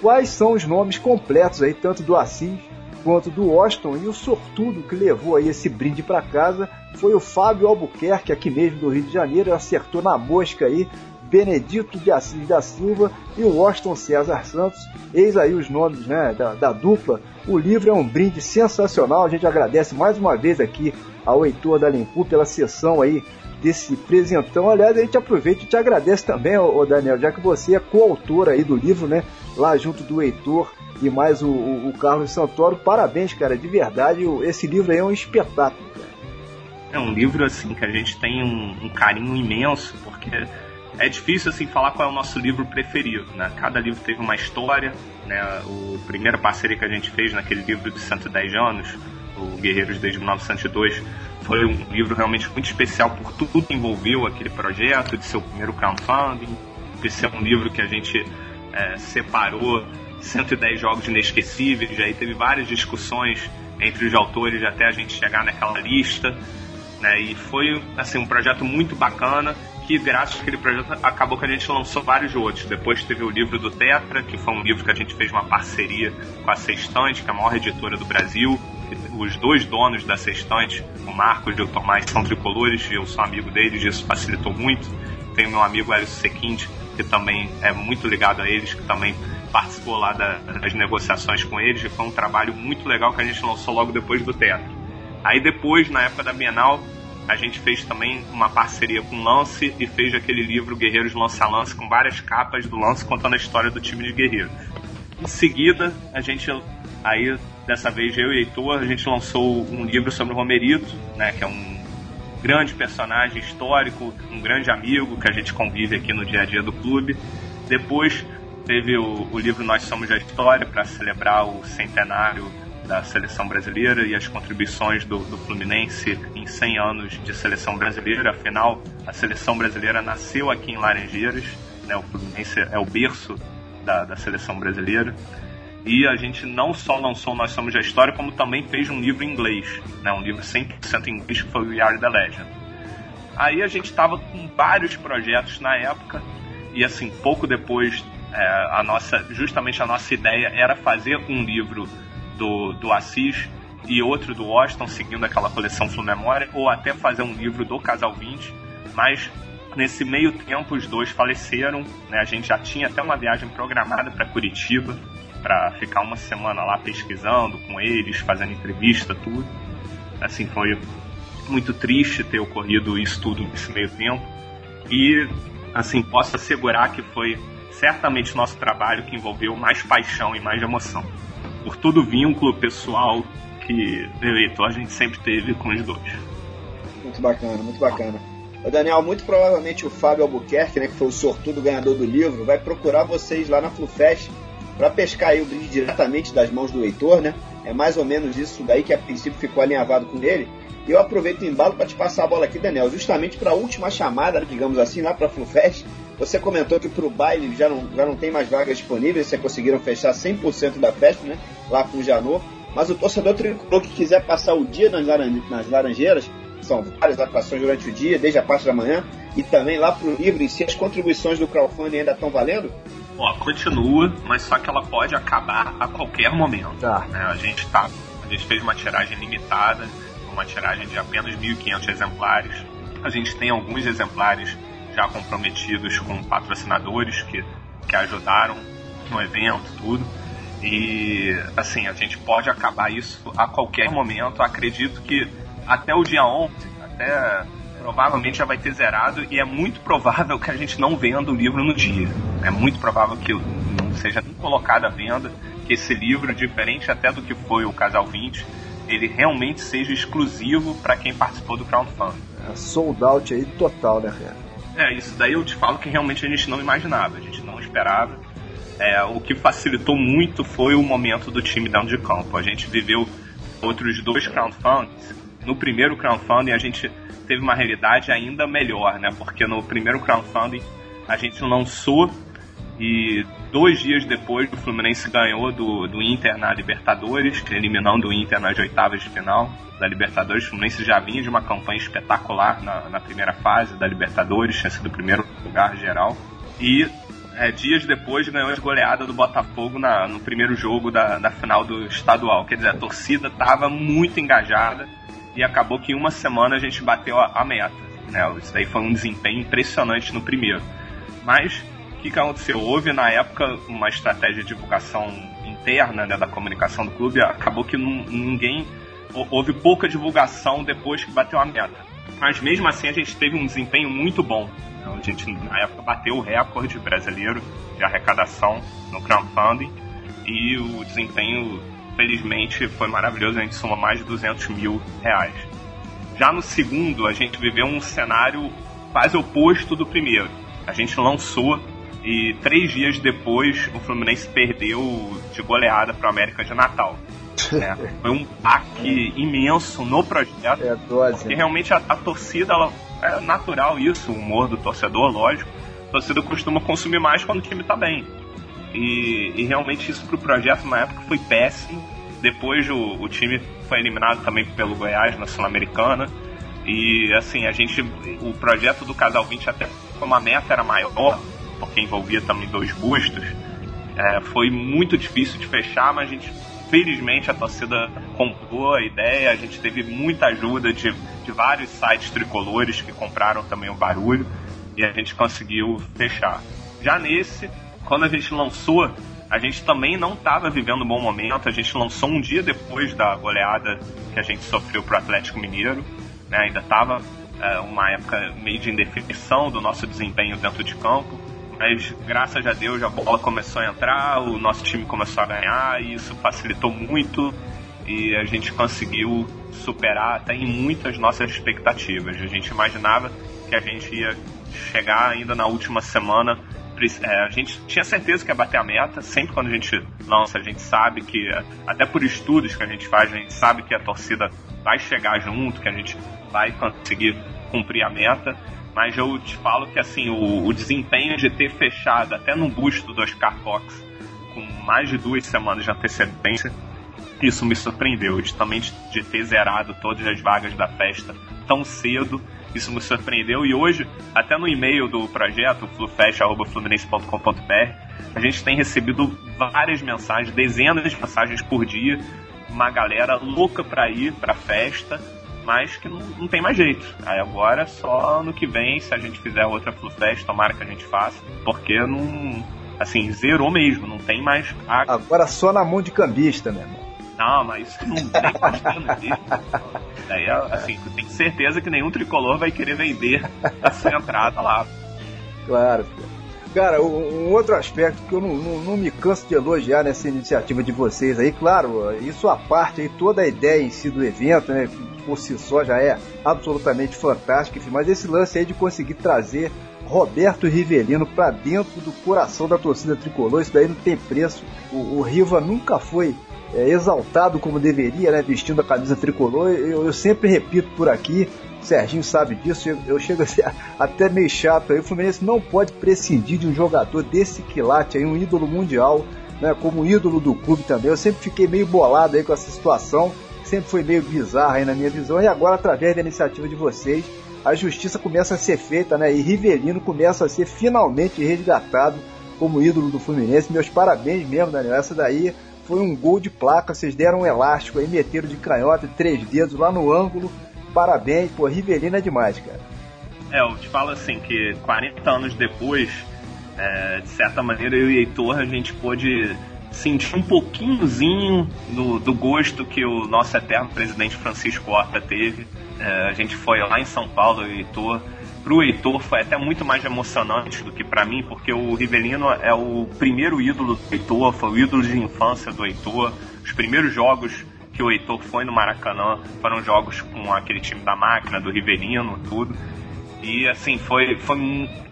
quais são os nomes completos aí, tanto do Assis quanto do Washington, e o sortudo que levou aí esse brinde para casa foi o Fábio Albuquerque, aqui mesmo do Rio de Janeiro, acertou na mosca aí Benedito de Assis da Silva e o Washington César Santos. Eis aí os nomes né, da, da, dupla. O livro é um brinde sensacional. A gente agradece mais uma vez aqui ao Heitor da Limpu pela sessão aí desse presentão. Aliás, a gente aproveita e te agradece também, ô, Daniel, já que você é coautor aí do livro, né? Lá junto do Heitor e mais o, o, o Carlos Santoro. Parabéns, cara, de verdade. Esse livro aí é um espetáculo. Cara. É um livro assim que a gente tem um, um carinho imenso, porque é difícil assim falar qual é o nosso livro preferido, né? Cada livro teve uma história, né? O primeira parceria que a gente fez naquele livro de 110 anos, o Guerreiros desde 1902, foi um livro realmente muito especial por tudo que envolveu aquele projeto, de ser o primeiro crowdfunding, de ser um livro que a gente é, separou 110 jogos inesquecíveis, aí teve várias discussões entre os autores até a gente chegar naquela lista, né? E foi assim um projeto muito bacana que graças àquele projeto acabou que a gente lançou vários outros. Depois teve o livro do Tetra, que foi um livro que a gente fez uma parceria com a Sextante, que é a maior editora do Brasil. Os dois donos da Sextante, o Marcos e o Tomás, são tricolores eu sou amigo deles, isso facilitou muito. Tem o meu amigo Hélio Sequinte, que também é muito ligado a eles, que também participou lá da, das negociações com eles, e foi um trabalho muito legal que a gente lançou logo depois do Tetra. Aí depois, na época da Bienal, a gente fez também uma parceria com o Lance e fez aquele livro Guerreiros Lance a Lance com várias capas do Lance contando a história do time de guerreiros. Em seguida, a gente aí dessa vez eu e Heitor, a gente lançou um livro sobre o Romerito, né, que é um grande personagem histórico, um grande amigo que a gente convive aqui no dia a dia do clube. Depois teve o, o livro Nós Somos a História para celebrar o centenário da seleção brasileira e as contribuições do, do, Fluminense em 100 anos de seleção brasileira. Afinal, a seleção brasileira nasceu aqui em Laranjeiras, né? o Fluminense é o berço da, da seleção brasileira. E a gente não só lançou Nós Somos a História, como também fez um livro em inglês, né? um livro 100% em inglês que foi o We Are the Legend. Aí a gente estava com vários projetos na época, e assim, pouco depois, é, a nossa, justamente a nossa ideia era fazer um livro do, do Assis e outro do Washington, seguindo aquela coleção Flu Memória, ou até fazer um livro do Casal 20, mas nesse meio tempo os dois faleceram, né? A gente já tinha até uma viagem programada para Curitiba, para ficar uma semana lá pesquisando com eles, fazendo entrevista, tudo. Assim, foi muito triste ter ocorrido isso tudo nesse meio tempo. E, assim, posso assegurar que foi certamente nosso trabalho que envolveu mais paixão e mais emoção por todo o vínculo pessoal que eleitor a gente sempre teve com os dois. Muito bacana, muito bacana. O Daniel, muito provavelmente o Fábio Albuquerque, né, que foi o sortudo ganhador do livro, vai procurar vocês lá na FluFest para pescar aí o brinde diretamente das mãos do leitor, né? É mais ou menos isso daí que a princípio ficou alinhavado com ele. E eu aproveito o embalo para te passar a bola aqui, Daniel, justamente para a última chamada, digamos assim, lá para a FluFest. Você comentou que para o baile já não, já não tem mais vagas disponíveis, vocês conseguiram fechar 100% da festa, né? Lá com o Janô. Mas o torcedor tricolor que quiser passar o dia nas, laran nas Laranjeiras, são várias atrações durante o dia, desde a parte da manhã, e também lá para o livro, e se as contribuições do crowdfunding ainda estão valendo? Ó, continua, mas só que ela pode acabar a qualquer momento. Tá. Né? A gente tá, a gente fez uma tiragem limitada, uma tiragem de apenas 1.500 exemplares. A gente tem alguns exemplares já comprometidos com patrocinadores que, que ajudaram no evento, tudo. E assim, a gente pode acabar isso a qualquer momento. Acredito que até o dia 11, até provavelmente já vai ter zerado e é muito provável que a gente não venda o livro no dia. É muito provável que não seja nem colocado à venda, que esse livro, diferente até do que foi o Casal 20, ele realmente seja exclusivo para quem participou do crowdfunding. É sold out aí total, né, cara? É, isso daí eu te falo que realmente a gente não imaginava, a gente não esperava. é, o que facilitou muito foi o momento do time dentro de campo. A gente viveu outros dois crowdfundings. No primeiro crowdfunding a gente teve uma realidade ainda melhor, né? Porque no primeiro crowdfunding a gente lançou e dois dias depois o Fluminense ganhou do, do Inter na Libertadores, eliminando o Inter nas oitavas de final da Libertadores. O Fluminense já vinha de uma campanha espetacular na, na primeira fase da Libertadores, tinha sido o primeiro lugar geral. E é, dias depois ganhou de goleada do Botafogo na, no primeiro jogo da, da final do estadual. Quer dizer, a torcida estava muito engajada e acabou que em uma semana a gente bateu a, a meta. Né? Isso daí foi um desempenho impressionante no primeiro. Mas o que, que aconteceu? Houve na época uma estratégia de divulgação interna né, da comunicação do clube, acabou que ninguém. Houve pouca divulgação depois que bateu a meta. Mas mesmo assim a gente teve um desempenho muito bom. A gente na época bateu o recorde brasileiro de arrecadação no crowdfunding e o desempenho felizmente foi maravilhoso, a gente soma mais de 200 mil reais. Já no segundo, a gente viveu um cenário quase oposto do primeiro. A gente lançou e três dias depois o Fluminense perdeu de goleada para o América de Natal. (laughs) É, foi um baque imenso no projeto. É porque realmente a, a, torcida, ela, é natural isso, o humor do torcedor, lógico. A torcida costuma consumir mais quando o time está bem. E, e realmente isso pro projeto na época foi péssimo. Depois o, o time foi eliminado também pelo Goiás na Sul-Americana. E assim, a gente. O projeto do Casal 20 até como a meta era maior, porque envolvia também dois bustos, é, foi muito difícil de fechar, mas a gente felizmente a torcida comprou a ideia, a gente teve muita ajuda de, de vários sites tricolores que compraram também o barulho e a gente conseguiu fechar. Já nesse, quando a gente lançou, a gente também não estava vivendo um bom momento. A gente lançou um dia depois da goleada que a gente sofreu para o Atlético Mineiro. Né? Ainda estava é, uma época meio de indefinição do nosso desempenho dentro de campo. Mas graças a Deus a bola começou a entrar, o nosso time começou a ganhar e isso facilitou muito e a gente conseguiu superar até em muitas nossas expectativas. A gente imaginava que a gente ia chegar ainda na última semana é, a gente tinha certeza que ia bater a meta. Sempre quando a gente lança, a gente sabe que, até por estudos que a gente faz, a gente sabe que a torcida vai chegar junto, que a gente vai conseguir cumprir a meta. Mas eu te falo que assim, o, o desempenho de ter fechado até no busto do Oscar Fox com mais de duas semanas de antecedência, isso me surpreendeu. Justamente de ter zerado todas as vagas da festa tão cedo isso me surpreendeu e hoje, até no e-mail do projeto, flufest.fluminense.com.br, a gente tem recebido várias mensagens, dezenas de mensagens por dia, uma galera louca pra ir pra festa, mas que não, não tem mais jeito. Aí agora só no que vem, se a gente fizer outra Flufest, tomara que a gente faça, porque não. Assim, zerou mesmo, não tem mais. Agora só na mão de cambista, meu irmão. Não, mas isso não tem bastante Daí, assim, tu tem certeza que nenhum tricolor vai querer vender essa (laughs) entrada lá. Claro, Cara, um outro aspecto que eu não, não, não, me canso de elogiar nessa iniciativa de vocês aí, claro, isso a parte aí, toda a ideia em si do evento, né, por si só já é absolutamente fantástico, mas esse lance aí de conseguir trazer Roberto Rivelino para dentro do coração da torcida tricolor, isso daí não tem preço. O, o Riva nunca foi é, exaltado como deveria, né, vestindo a camisa tricolor. Eu, eu, sempre repito por aqui, o Serginho sabe disso, eu, eu chego (laughs) a ser até meio chato aí. O Fluminense não pode prescindir de um jogador desse quilate aí, um ídolo mundial, né, como ídolo do clube também. Eu sempre fiquei meio bolado aí com essa situação, sempre foi meio bizarra aí na minha visão, e agora, através da iniciativa de vocês, a justiça começa a ser feita, né, e Rivelino começa a ser finalmente resgatado como ídolo do Fluminense. Meus parabéns mesmo, Daniel. Essa daí foi um gol de placa, vocês deram um elástico aí, meteram de canhota, três dedos lá no ângulo. Parabéns, pô, Rivelino é demais, cara. É, eu te falo assim que 40 anos depois, é, de certa maneira, eu e Heitor, a gente pôde sentir um pouquinhozinho do, do gosto que o nosso eterno presidente Francisco Horta teve. É, a gente foi lá em São Paulo, eu e Heitor, pro Heitor foi até muito mais emocionante do que para mim, porque o Rivelino é o primeiro ídolo do Heitor, foi o ídolo de infância do Heitor. Os primeiros jogos que o Heitor foi no Maracanã foram jogos com aquele time da máquina, do Rivelino, tudo. E assim, foi, foi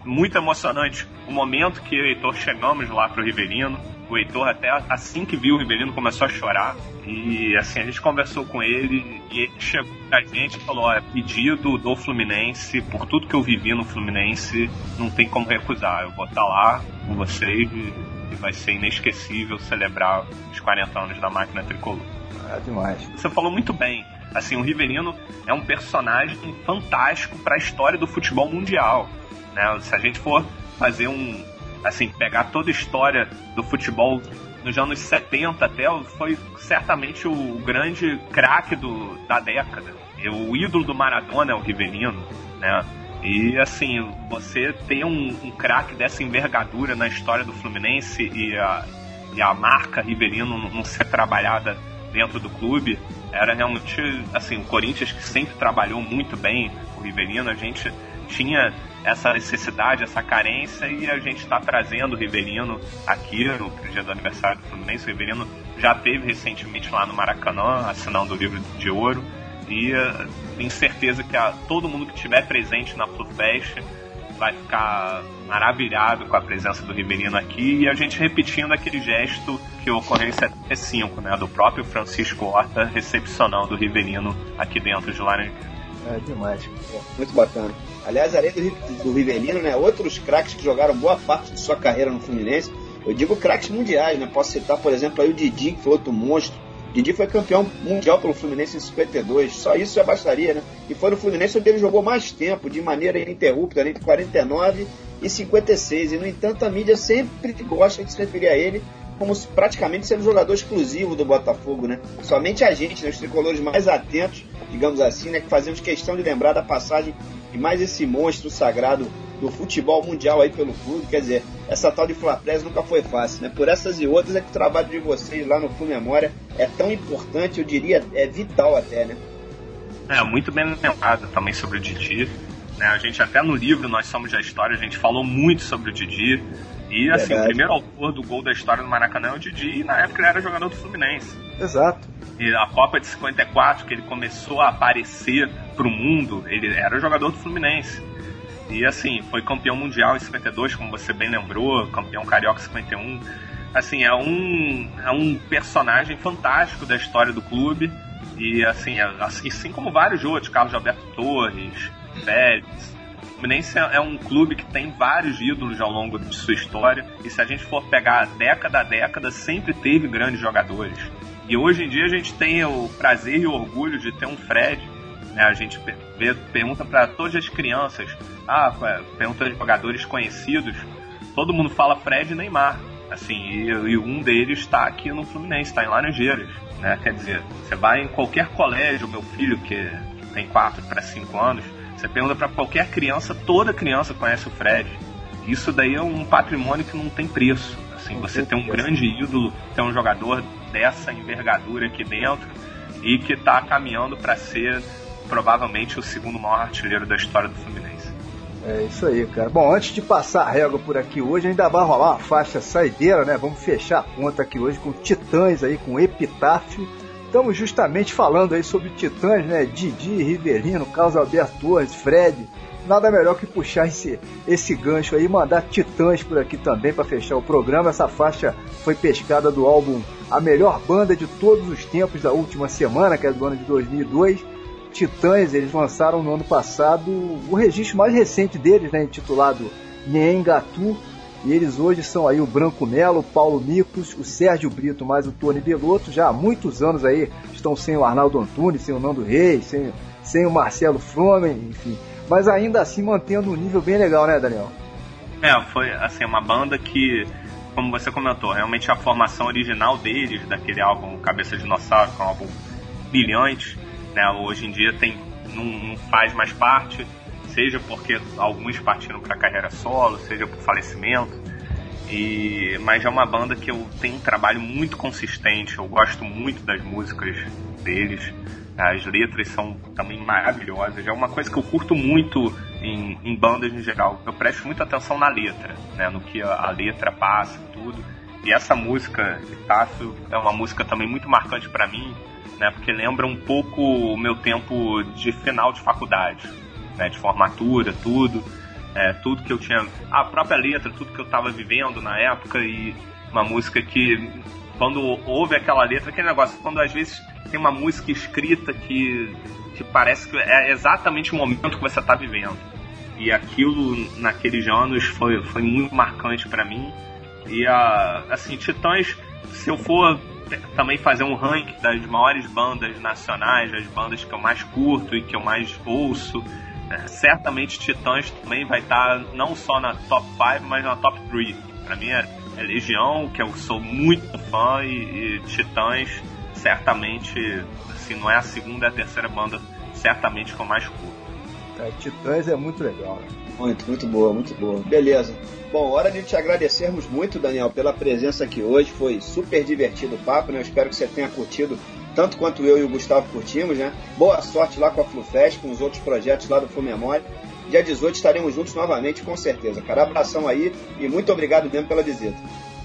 muito emocionante o momento que eu e o Heitor chegamos lá pro Riverino. O Heitor até assim que viu o Riverino começou a chorar. E assim, a gente conversou com ele e ele chegou pra gente e falou, olha, pedido do Fluminense, por tudo que eu vivi no Fluminense, não tem como recusar. Eu vou estar lá com vocês e vai ser inesquecível celebrar os 40 anos da máquina tricolor. É demais. Você falou muito bem. Assim, o Riverino é um personagem fantástico para a história do futebol mundial. Né? Se a gente for fazer um. Assim, pegar toda a história do futebol nos anos 70 até, foi certamente o grande craque da década. O ídolo do Maradona é o Riverino, né? E assim, você ter um, um craque dessa envergadura na história do Fluminense e a, e a marca Riverino não ser trabalhada dentro do clube, era realmente assim, o Corinthians que sempre trabalhou muito bem o Riverino, a gente tinha essa necessidade, essa carência e a gente está trazendo o Riverino aqui no dia do aniversário do Fluminense. O Riverino já teve recentemente lá no Maracanã, assinando o livro de ouro e uh, tenho certeza que a, todo mundo que estiver presente na FluFest vai ficar maravilhado com a presença do Riverino aqui e a gente repetindo aquele gesto que ocorreu em 75, né, do próprio Francisco Horta recepcionando o Riverino aqui dentro de Laranjeiras. É demais. Muito bacana. Aliás, além do, do Rivelino, né, outros craques que jogaram boa parte de sua carreira no Fluminense, eu digo craques mundiais, né? Posso citar, por exemplo, aí o Didi, que foi outro monstro. Didi foi campeão mundial pelo Fluminense em 52, só isso já bastaria, né? E foi no Fluminense onde ele jogou mais tempo, de maneira ininterrupta, entre 49 e 56. E, no entanto, a mídia sempre gosta de se referir a ele como se praticamente sendo jogador exclusivo do Botafogo, né? Somente a gente, né, os tricolores mais atentos, digamos assim, né, que fazemos questão de lembrar da passagem de mais esse monstro sagrado do futebol mundial aí pelo clube, quer dizer, essa tal de Flapress nunca foi fácil, né? Por essas e outras é que o trabalho de vocês lá no Clube Memória é tão importante, eu diria, é vital até, né? É, muito bem lembrado também sobre o Didi. Né? A gente até no livro Nós Somos da História, a gente falou muito sobre o Didi. E assim, Verdade. o primeiro autor do gol da história do Maracanã é o Didi, e na época ele era jogador do Fluminense. Exato. E a Copa de 54, que ele começou a aparecer pro mundo, ele era jogador do Fluminense. E assim, foi campeão mundial em 52, como você bem lembrou, campeão carioca em 51. Assim, é um, é um personagem fantástico da história do clube. E assim, é, assim como vários outros, Carlos Alberto Torres, Félix, Fluminense é um clube que tem vários ídolos ao longo de sua história. E se a gente for pegar década a década, sempre teve grandes jogadores. E hoje em dia a gente tem o prazer e o orgulho de ter um Fred. Né? A gente vê, pergunta para todas as crianças, ah, é, pergunta de jogadores conhecidos. Todo mundo fala Fred e Neymar. Assim, e, e um deles está aqui no Fluminense, está em Laranjeiras. Né? Quer dizer, você vai em qualquer colégio, meu filho que tem 4 para 5 anos, você pergunta para qualquer criança, toda criança conhece o Fred. Isso daí é um patrimônio que não tem preço. Assim, você tem um grande ídolo, tem um jogador dessa envergadura aqui dentro e que está caminhando para ser provavelmente o segundo maior artilheiro da história do Fluminense. É isso aí, cara. Bom, antes de passar a régua por aqui hoje, ainda vai rolar uma faixa saideira, né? Vamos fechar a conta aqui hoje com Titãs aí, com Epitáfio estamos justamente falando aí sobre Titãs, né? Didi, Riverino, Carlos Alberto Torres, Fred. Nada melhor que puxar esse, esse gancho aí e mandar Titãs por aqui também para fechar o programa. Essa faixa foi pescada do álbum A Melhor Banda de Todos os Tempos da última semana, que é do ano de 2002. Titãs, eles lançaram no ano passado o registro mais recente deles, né, intitulado Nhengatu, e eles hoje são aí o Branco Melo, o Paulo Micos, o Sérgio Brito, mais o Tony Belotto. Já há muitos anos aí estão sem o Arnaldo Antunes, sem o Nando Reis, sem, sem o Marcelo Fromen, enfim. Mas ainda assim mantendo um nível bem legal, né, Daniel? É, foi assim, uma banda que, como você comentou, realmente a formação original deles, daquele álbum Cabeça de Dinossauro, que é um álbum brilhante, né? Hoje em dia tem, não, não faz mais parte seja porque alguns partiram para carreira solo, seja por falecimento. E mas é uma banda que eu tenho um trabalho muito consistente, eu gosto muito das músicas deles. As letras são também maravilhosas. É uma coisa que eu curto muito em, em bandas em geral. Eu presto muita atenção na letra, né? no que a, a letra passa, tudo. E essa música, Epitáfio, é uma música também muito marcante para mim, né? Porque lembra um pouco o meu tempo de final de faculdade né, de formatura, tudo. É, tudo que eu tinha. A própria letra, tudo que eu estava vivendo na época e uma música que, quando ouve aquela letra, aquele negócio, quando às vezes tem uma música escrita que, que parece que é exatamente o momento que você está vivendo. E aquilo, naqueles anos, foi, foi muito marcante para mim. E, a, assim, Titãs, se eu for também fazer um ranking das maiores bandas nacionais, as bandas que eu mais curto e que eu mais ouço, é, certamente Titãs também vai estar tá não só na top 5, mas na top 3. Para mim é, é, Legião, que eu sou muito fã, e, e Titãs, certamente, assim, não é a segunda, é a terceira banda, certamente que eu mais curto. É, Titãs é muito legal, né? Muito, muito boa, muito boa. Beleza. Bom, hora de te agradecermos muito, Daniel, pela presença aqui hoje. Foi super divertido o papo, né? Eu espero que você tenha curtido tanto quanto eu e o Gustavo curtimos, né? Boa sorte lá com a FluFest, com os outros projetos lá do Memória. Dia 18 estaremos juntos novamente, com certeza. Cara, abração aí e muito obrigado mesmo pela visita.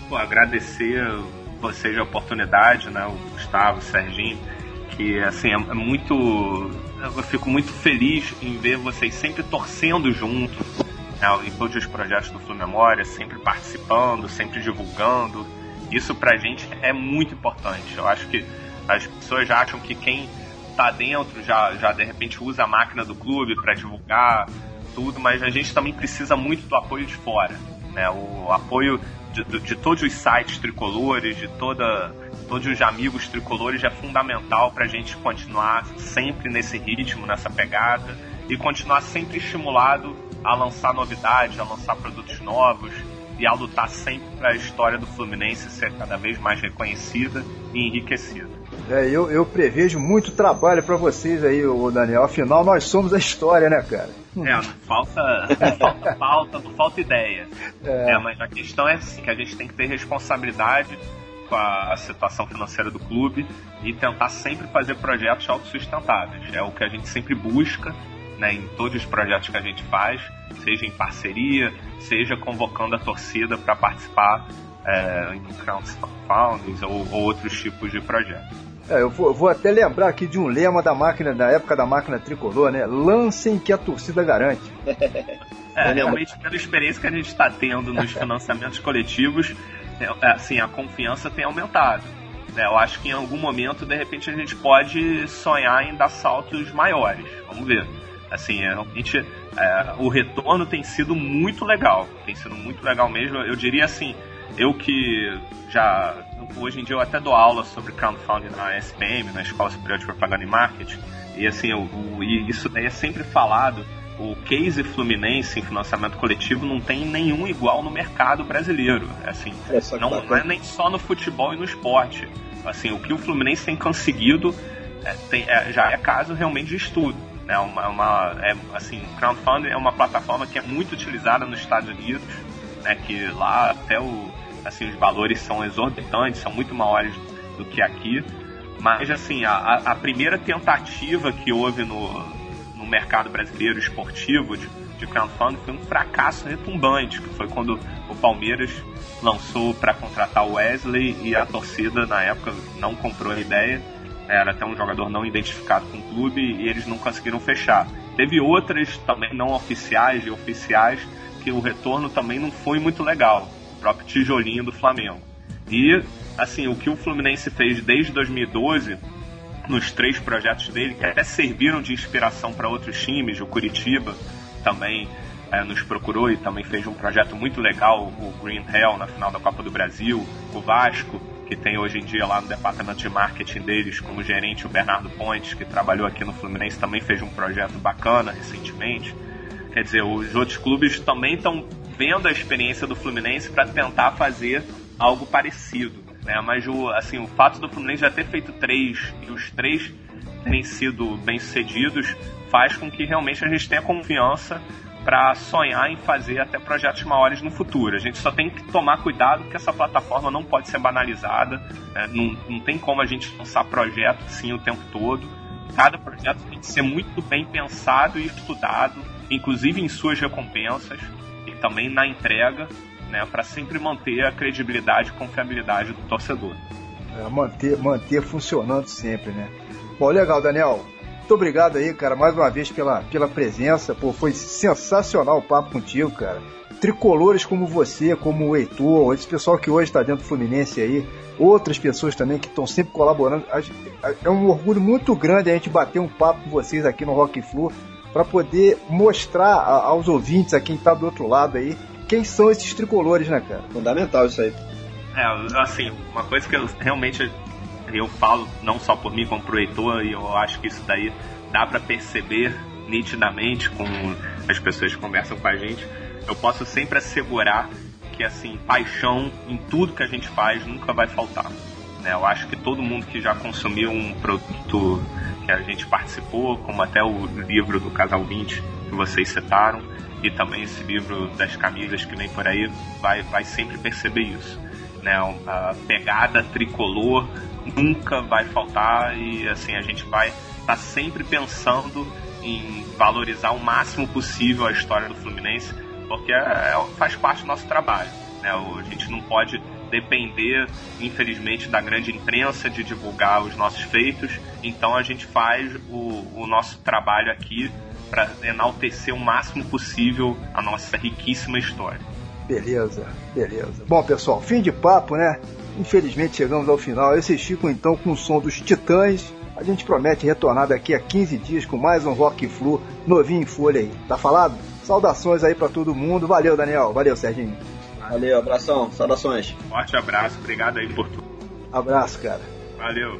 Pô, agradecer vocês a oportunidade, né? O Gustavo, o Serginho, que assim, é muito. Eu fico muito feliz em ver vocês sempre torcendo juntos né, em todos os projetos do Memória, sempre participando, sempre divulgando. Isso pra gente é muito importante. Eu acho que as pessoas já acham que quem está dentro já, já de repente usa a máquina do clube para divulgar tudo, mas a gente também precisa muito do apoio de fora. Né? O apoio de, de todos os sites tricolores, de toda, todos os amigos tricolores é fundamental para a gente continuar sempre nesse ritmo, nessa pegada e continuar sempre estimulado a lançar novidades, a lançar produtos novos e a lutar sempre para a história do Fluminense ser cada vez mais reconhecida e enriquecida. É, eu, eu prevejo muito trabalho para vocês aí, o Daniel. Afinal, nós somos a história, né, cara? É, não falta, não falta pauta, não falta ideia. É. é. mas a questão é assim, que a gente tem que ter responsabilidade com a, a situação financeira do clube e tentar sempre fazer projetos autossustentáveis. É o que a gente sempre busca né, em todos os projetos que a gente faz, seja em parceria, seja convocando a torcida para participar é, em crowdfunding ou, ou outros tipos de projetos. É, eu vou, vou, até lembrar aqui de um lema da máquina, da época da máquina tricolor, né? Lancem que a torcida garante. (laughs) É, realmente, pela experiência que a gente está tendo nos financiamentos coletivos, é, é, assim, a confiança tem aumentado. Né? Eu acho que em algum momento, de repente, a gente pode sonhar em dar saltos maiores. Vamos ver. Assim, é, realmente, é, o retorno tem sido muito legal. Tem sido muito legal mesmo. Eu diria assim, eu que já hoje em dia eu até dou aula sobre crowdfunding na SPM, na Escola Superior de Propaganda e Marketing, e assim, o, o, e isso daí é sempre falado, o case Fluminense em financiamento coletivo não tem nenhum igual no mercado brasileiro, assim, não, não, é nem só no futebol e no esporte, assim, o que o Fluminense tem conseguido é, tem, é, já é caso realmente de estudo, né, uma, uma é, assim, crowdfunding é uma plataforma que é muito utilizada nos Estados Unidos, né, que lá até o assim, os valores são exorbitantes, são muito maiores do que aqui. Mas, assim, a, a primeira tentativa que houve no, no mercado brasileiro esportivo de, de crowdfunding foi um fracasso retumbante, que foi quando o Palmeiras lançou para contratar o Wesley e a torcida, na época, não comprou a ideia. Era até um jogador não identificado com o clube e eles não conseguiram fechar. Teve outras também não oficiais e oficiais que o retorno também não foi muito legal próprio tijolinho do Flamengo. E, assim, o que o Fluminense fez desde 2012, nos três projetos dele, que até serviram de inspiração para outros times, o Curitiba também é, nos procurou e também fez um projeto muito legal, o Green Hell, na final da Copa do Brasil, o Vasco, que tem hoje em dia lá no departamento de marketing deles como gerente o Bernardo Pontes, que trabalhou aqui no Fluminense, também fez um projeto bacana recentemente. Quer dizer, os outros clubes também estão vendo a experiência do Fluminense para tentar fazer algo parecido. Né? Mas o, assim, o fato do Fluminense já ter feito três e os três terem sido bem sucedidos faz com que realmente a gente tenha confiança para sonhar em fazer até projetos maiores no futuro. A gente só tem que tomar cuidado que essa plataforma não pode ser banalizada, né? não, não tem como a gente lançar projeto assim o tempo todo. Cada projeto tem que ser muito bem pensado e estudado, inclusive em suas recompensas também na entrega, né, para sempre manter a credibilidade e confiabilidade do torcedor. É, manter, manter funcionando sempre, né? Bom, legal, Daniel. Muito obrigado aí, cara, mais uma vez pela, pela presença. Pô, foi sensacional o papo contigo, cara. Tricolores como você, como o Heitor, esse pessoal que hoje está dentro do Fluminense aí, outras pessoas também que estão sempre colaborando. É um orgulho muito grande a gente bater um papo com vocês aqui no Rock Flu para poder mostrar aos ouvintes, a quem está do outro lado aí, quem são esses tricolores, né, cara? Fundamental isso aí. É, assim, uma coisa que eu realmente eu falo não só por mim como pro Heitor e eu acho que isso daí dá para perceber nitidamente com as pessoas que conversam com a gente. Eu posso sempre assegurar que assim paixão em tudo que a gente faz nunca vai faltar. Né? Eu acho que todo mundo que já consumiu um produto que a gente participou, como até o livro do Casal 20 que vocês citaram, e também esse livro das camisas que vem por aí, vai, vai sempre perceber isso. Né? A pegada tricolor nunca vai faltar e assim a gente vai estar tá sempre pensando em valorizar o máximo possível a história do Fluminense, porque é, é, faz parte do nosso trabalho. Né? A gente não pode depender, infelizmente, da grande imprensa de divulgar os nossos feitos, então a gente faz o, o nosso trabalho aqui para enaltecer o máximo possível a nossa riquíssima história. Beleza, beleza. Bom, pessoal, fim de papo, né? Infelizmente chegamos ao final. Esses ficam então com o som dos Titãs. A gente promete retornar daqui a 15 dias com mais um Rock Flu novinho em folha aí. Tá falado? Saudações aí para todo mundo. Valeu, Daniel. Valeu, Serginho. Valeu, abração. Saudações. Forte abraço. Obrigado aí por tudo. Abraço, cara. Valeu.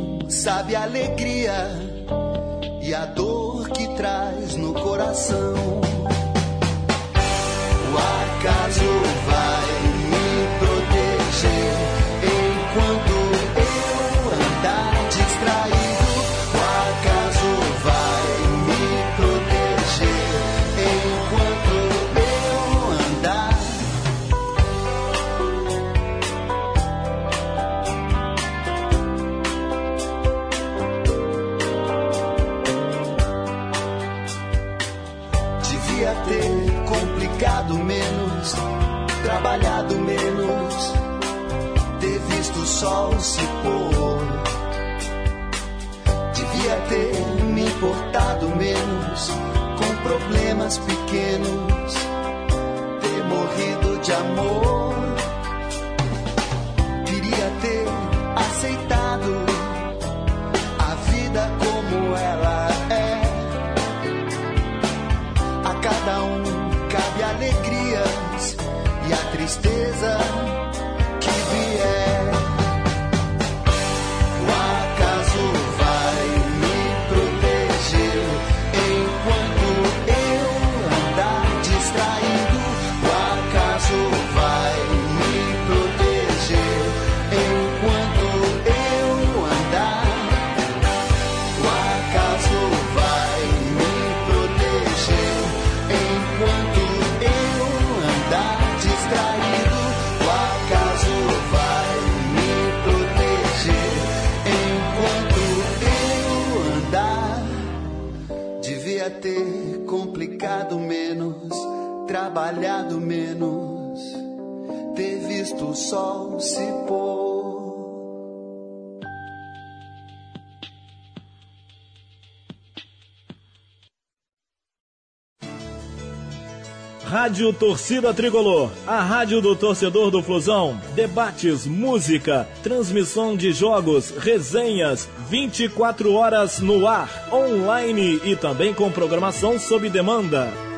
sabe a alegria e a dor que traz no coração. O acaso sol se pôr. Devia ter me importado menos com problemas pequenos, ter morrido de amor. Queria ter aceitado a vida como ela trabalhado menos, ter visto o sol se pôr. Rádio Torcida Tricolor, a rádio do torcedor do Flusão. Debates, música, transmissão de jogos, resenhas, 24 horas no ar, online e também com programação sob demanda.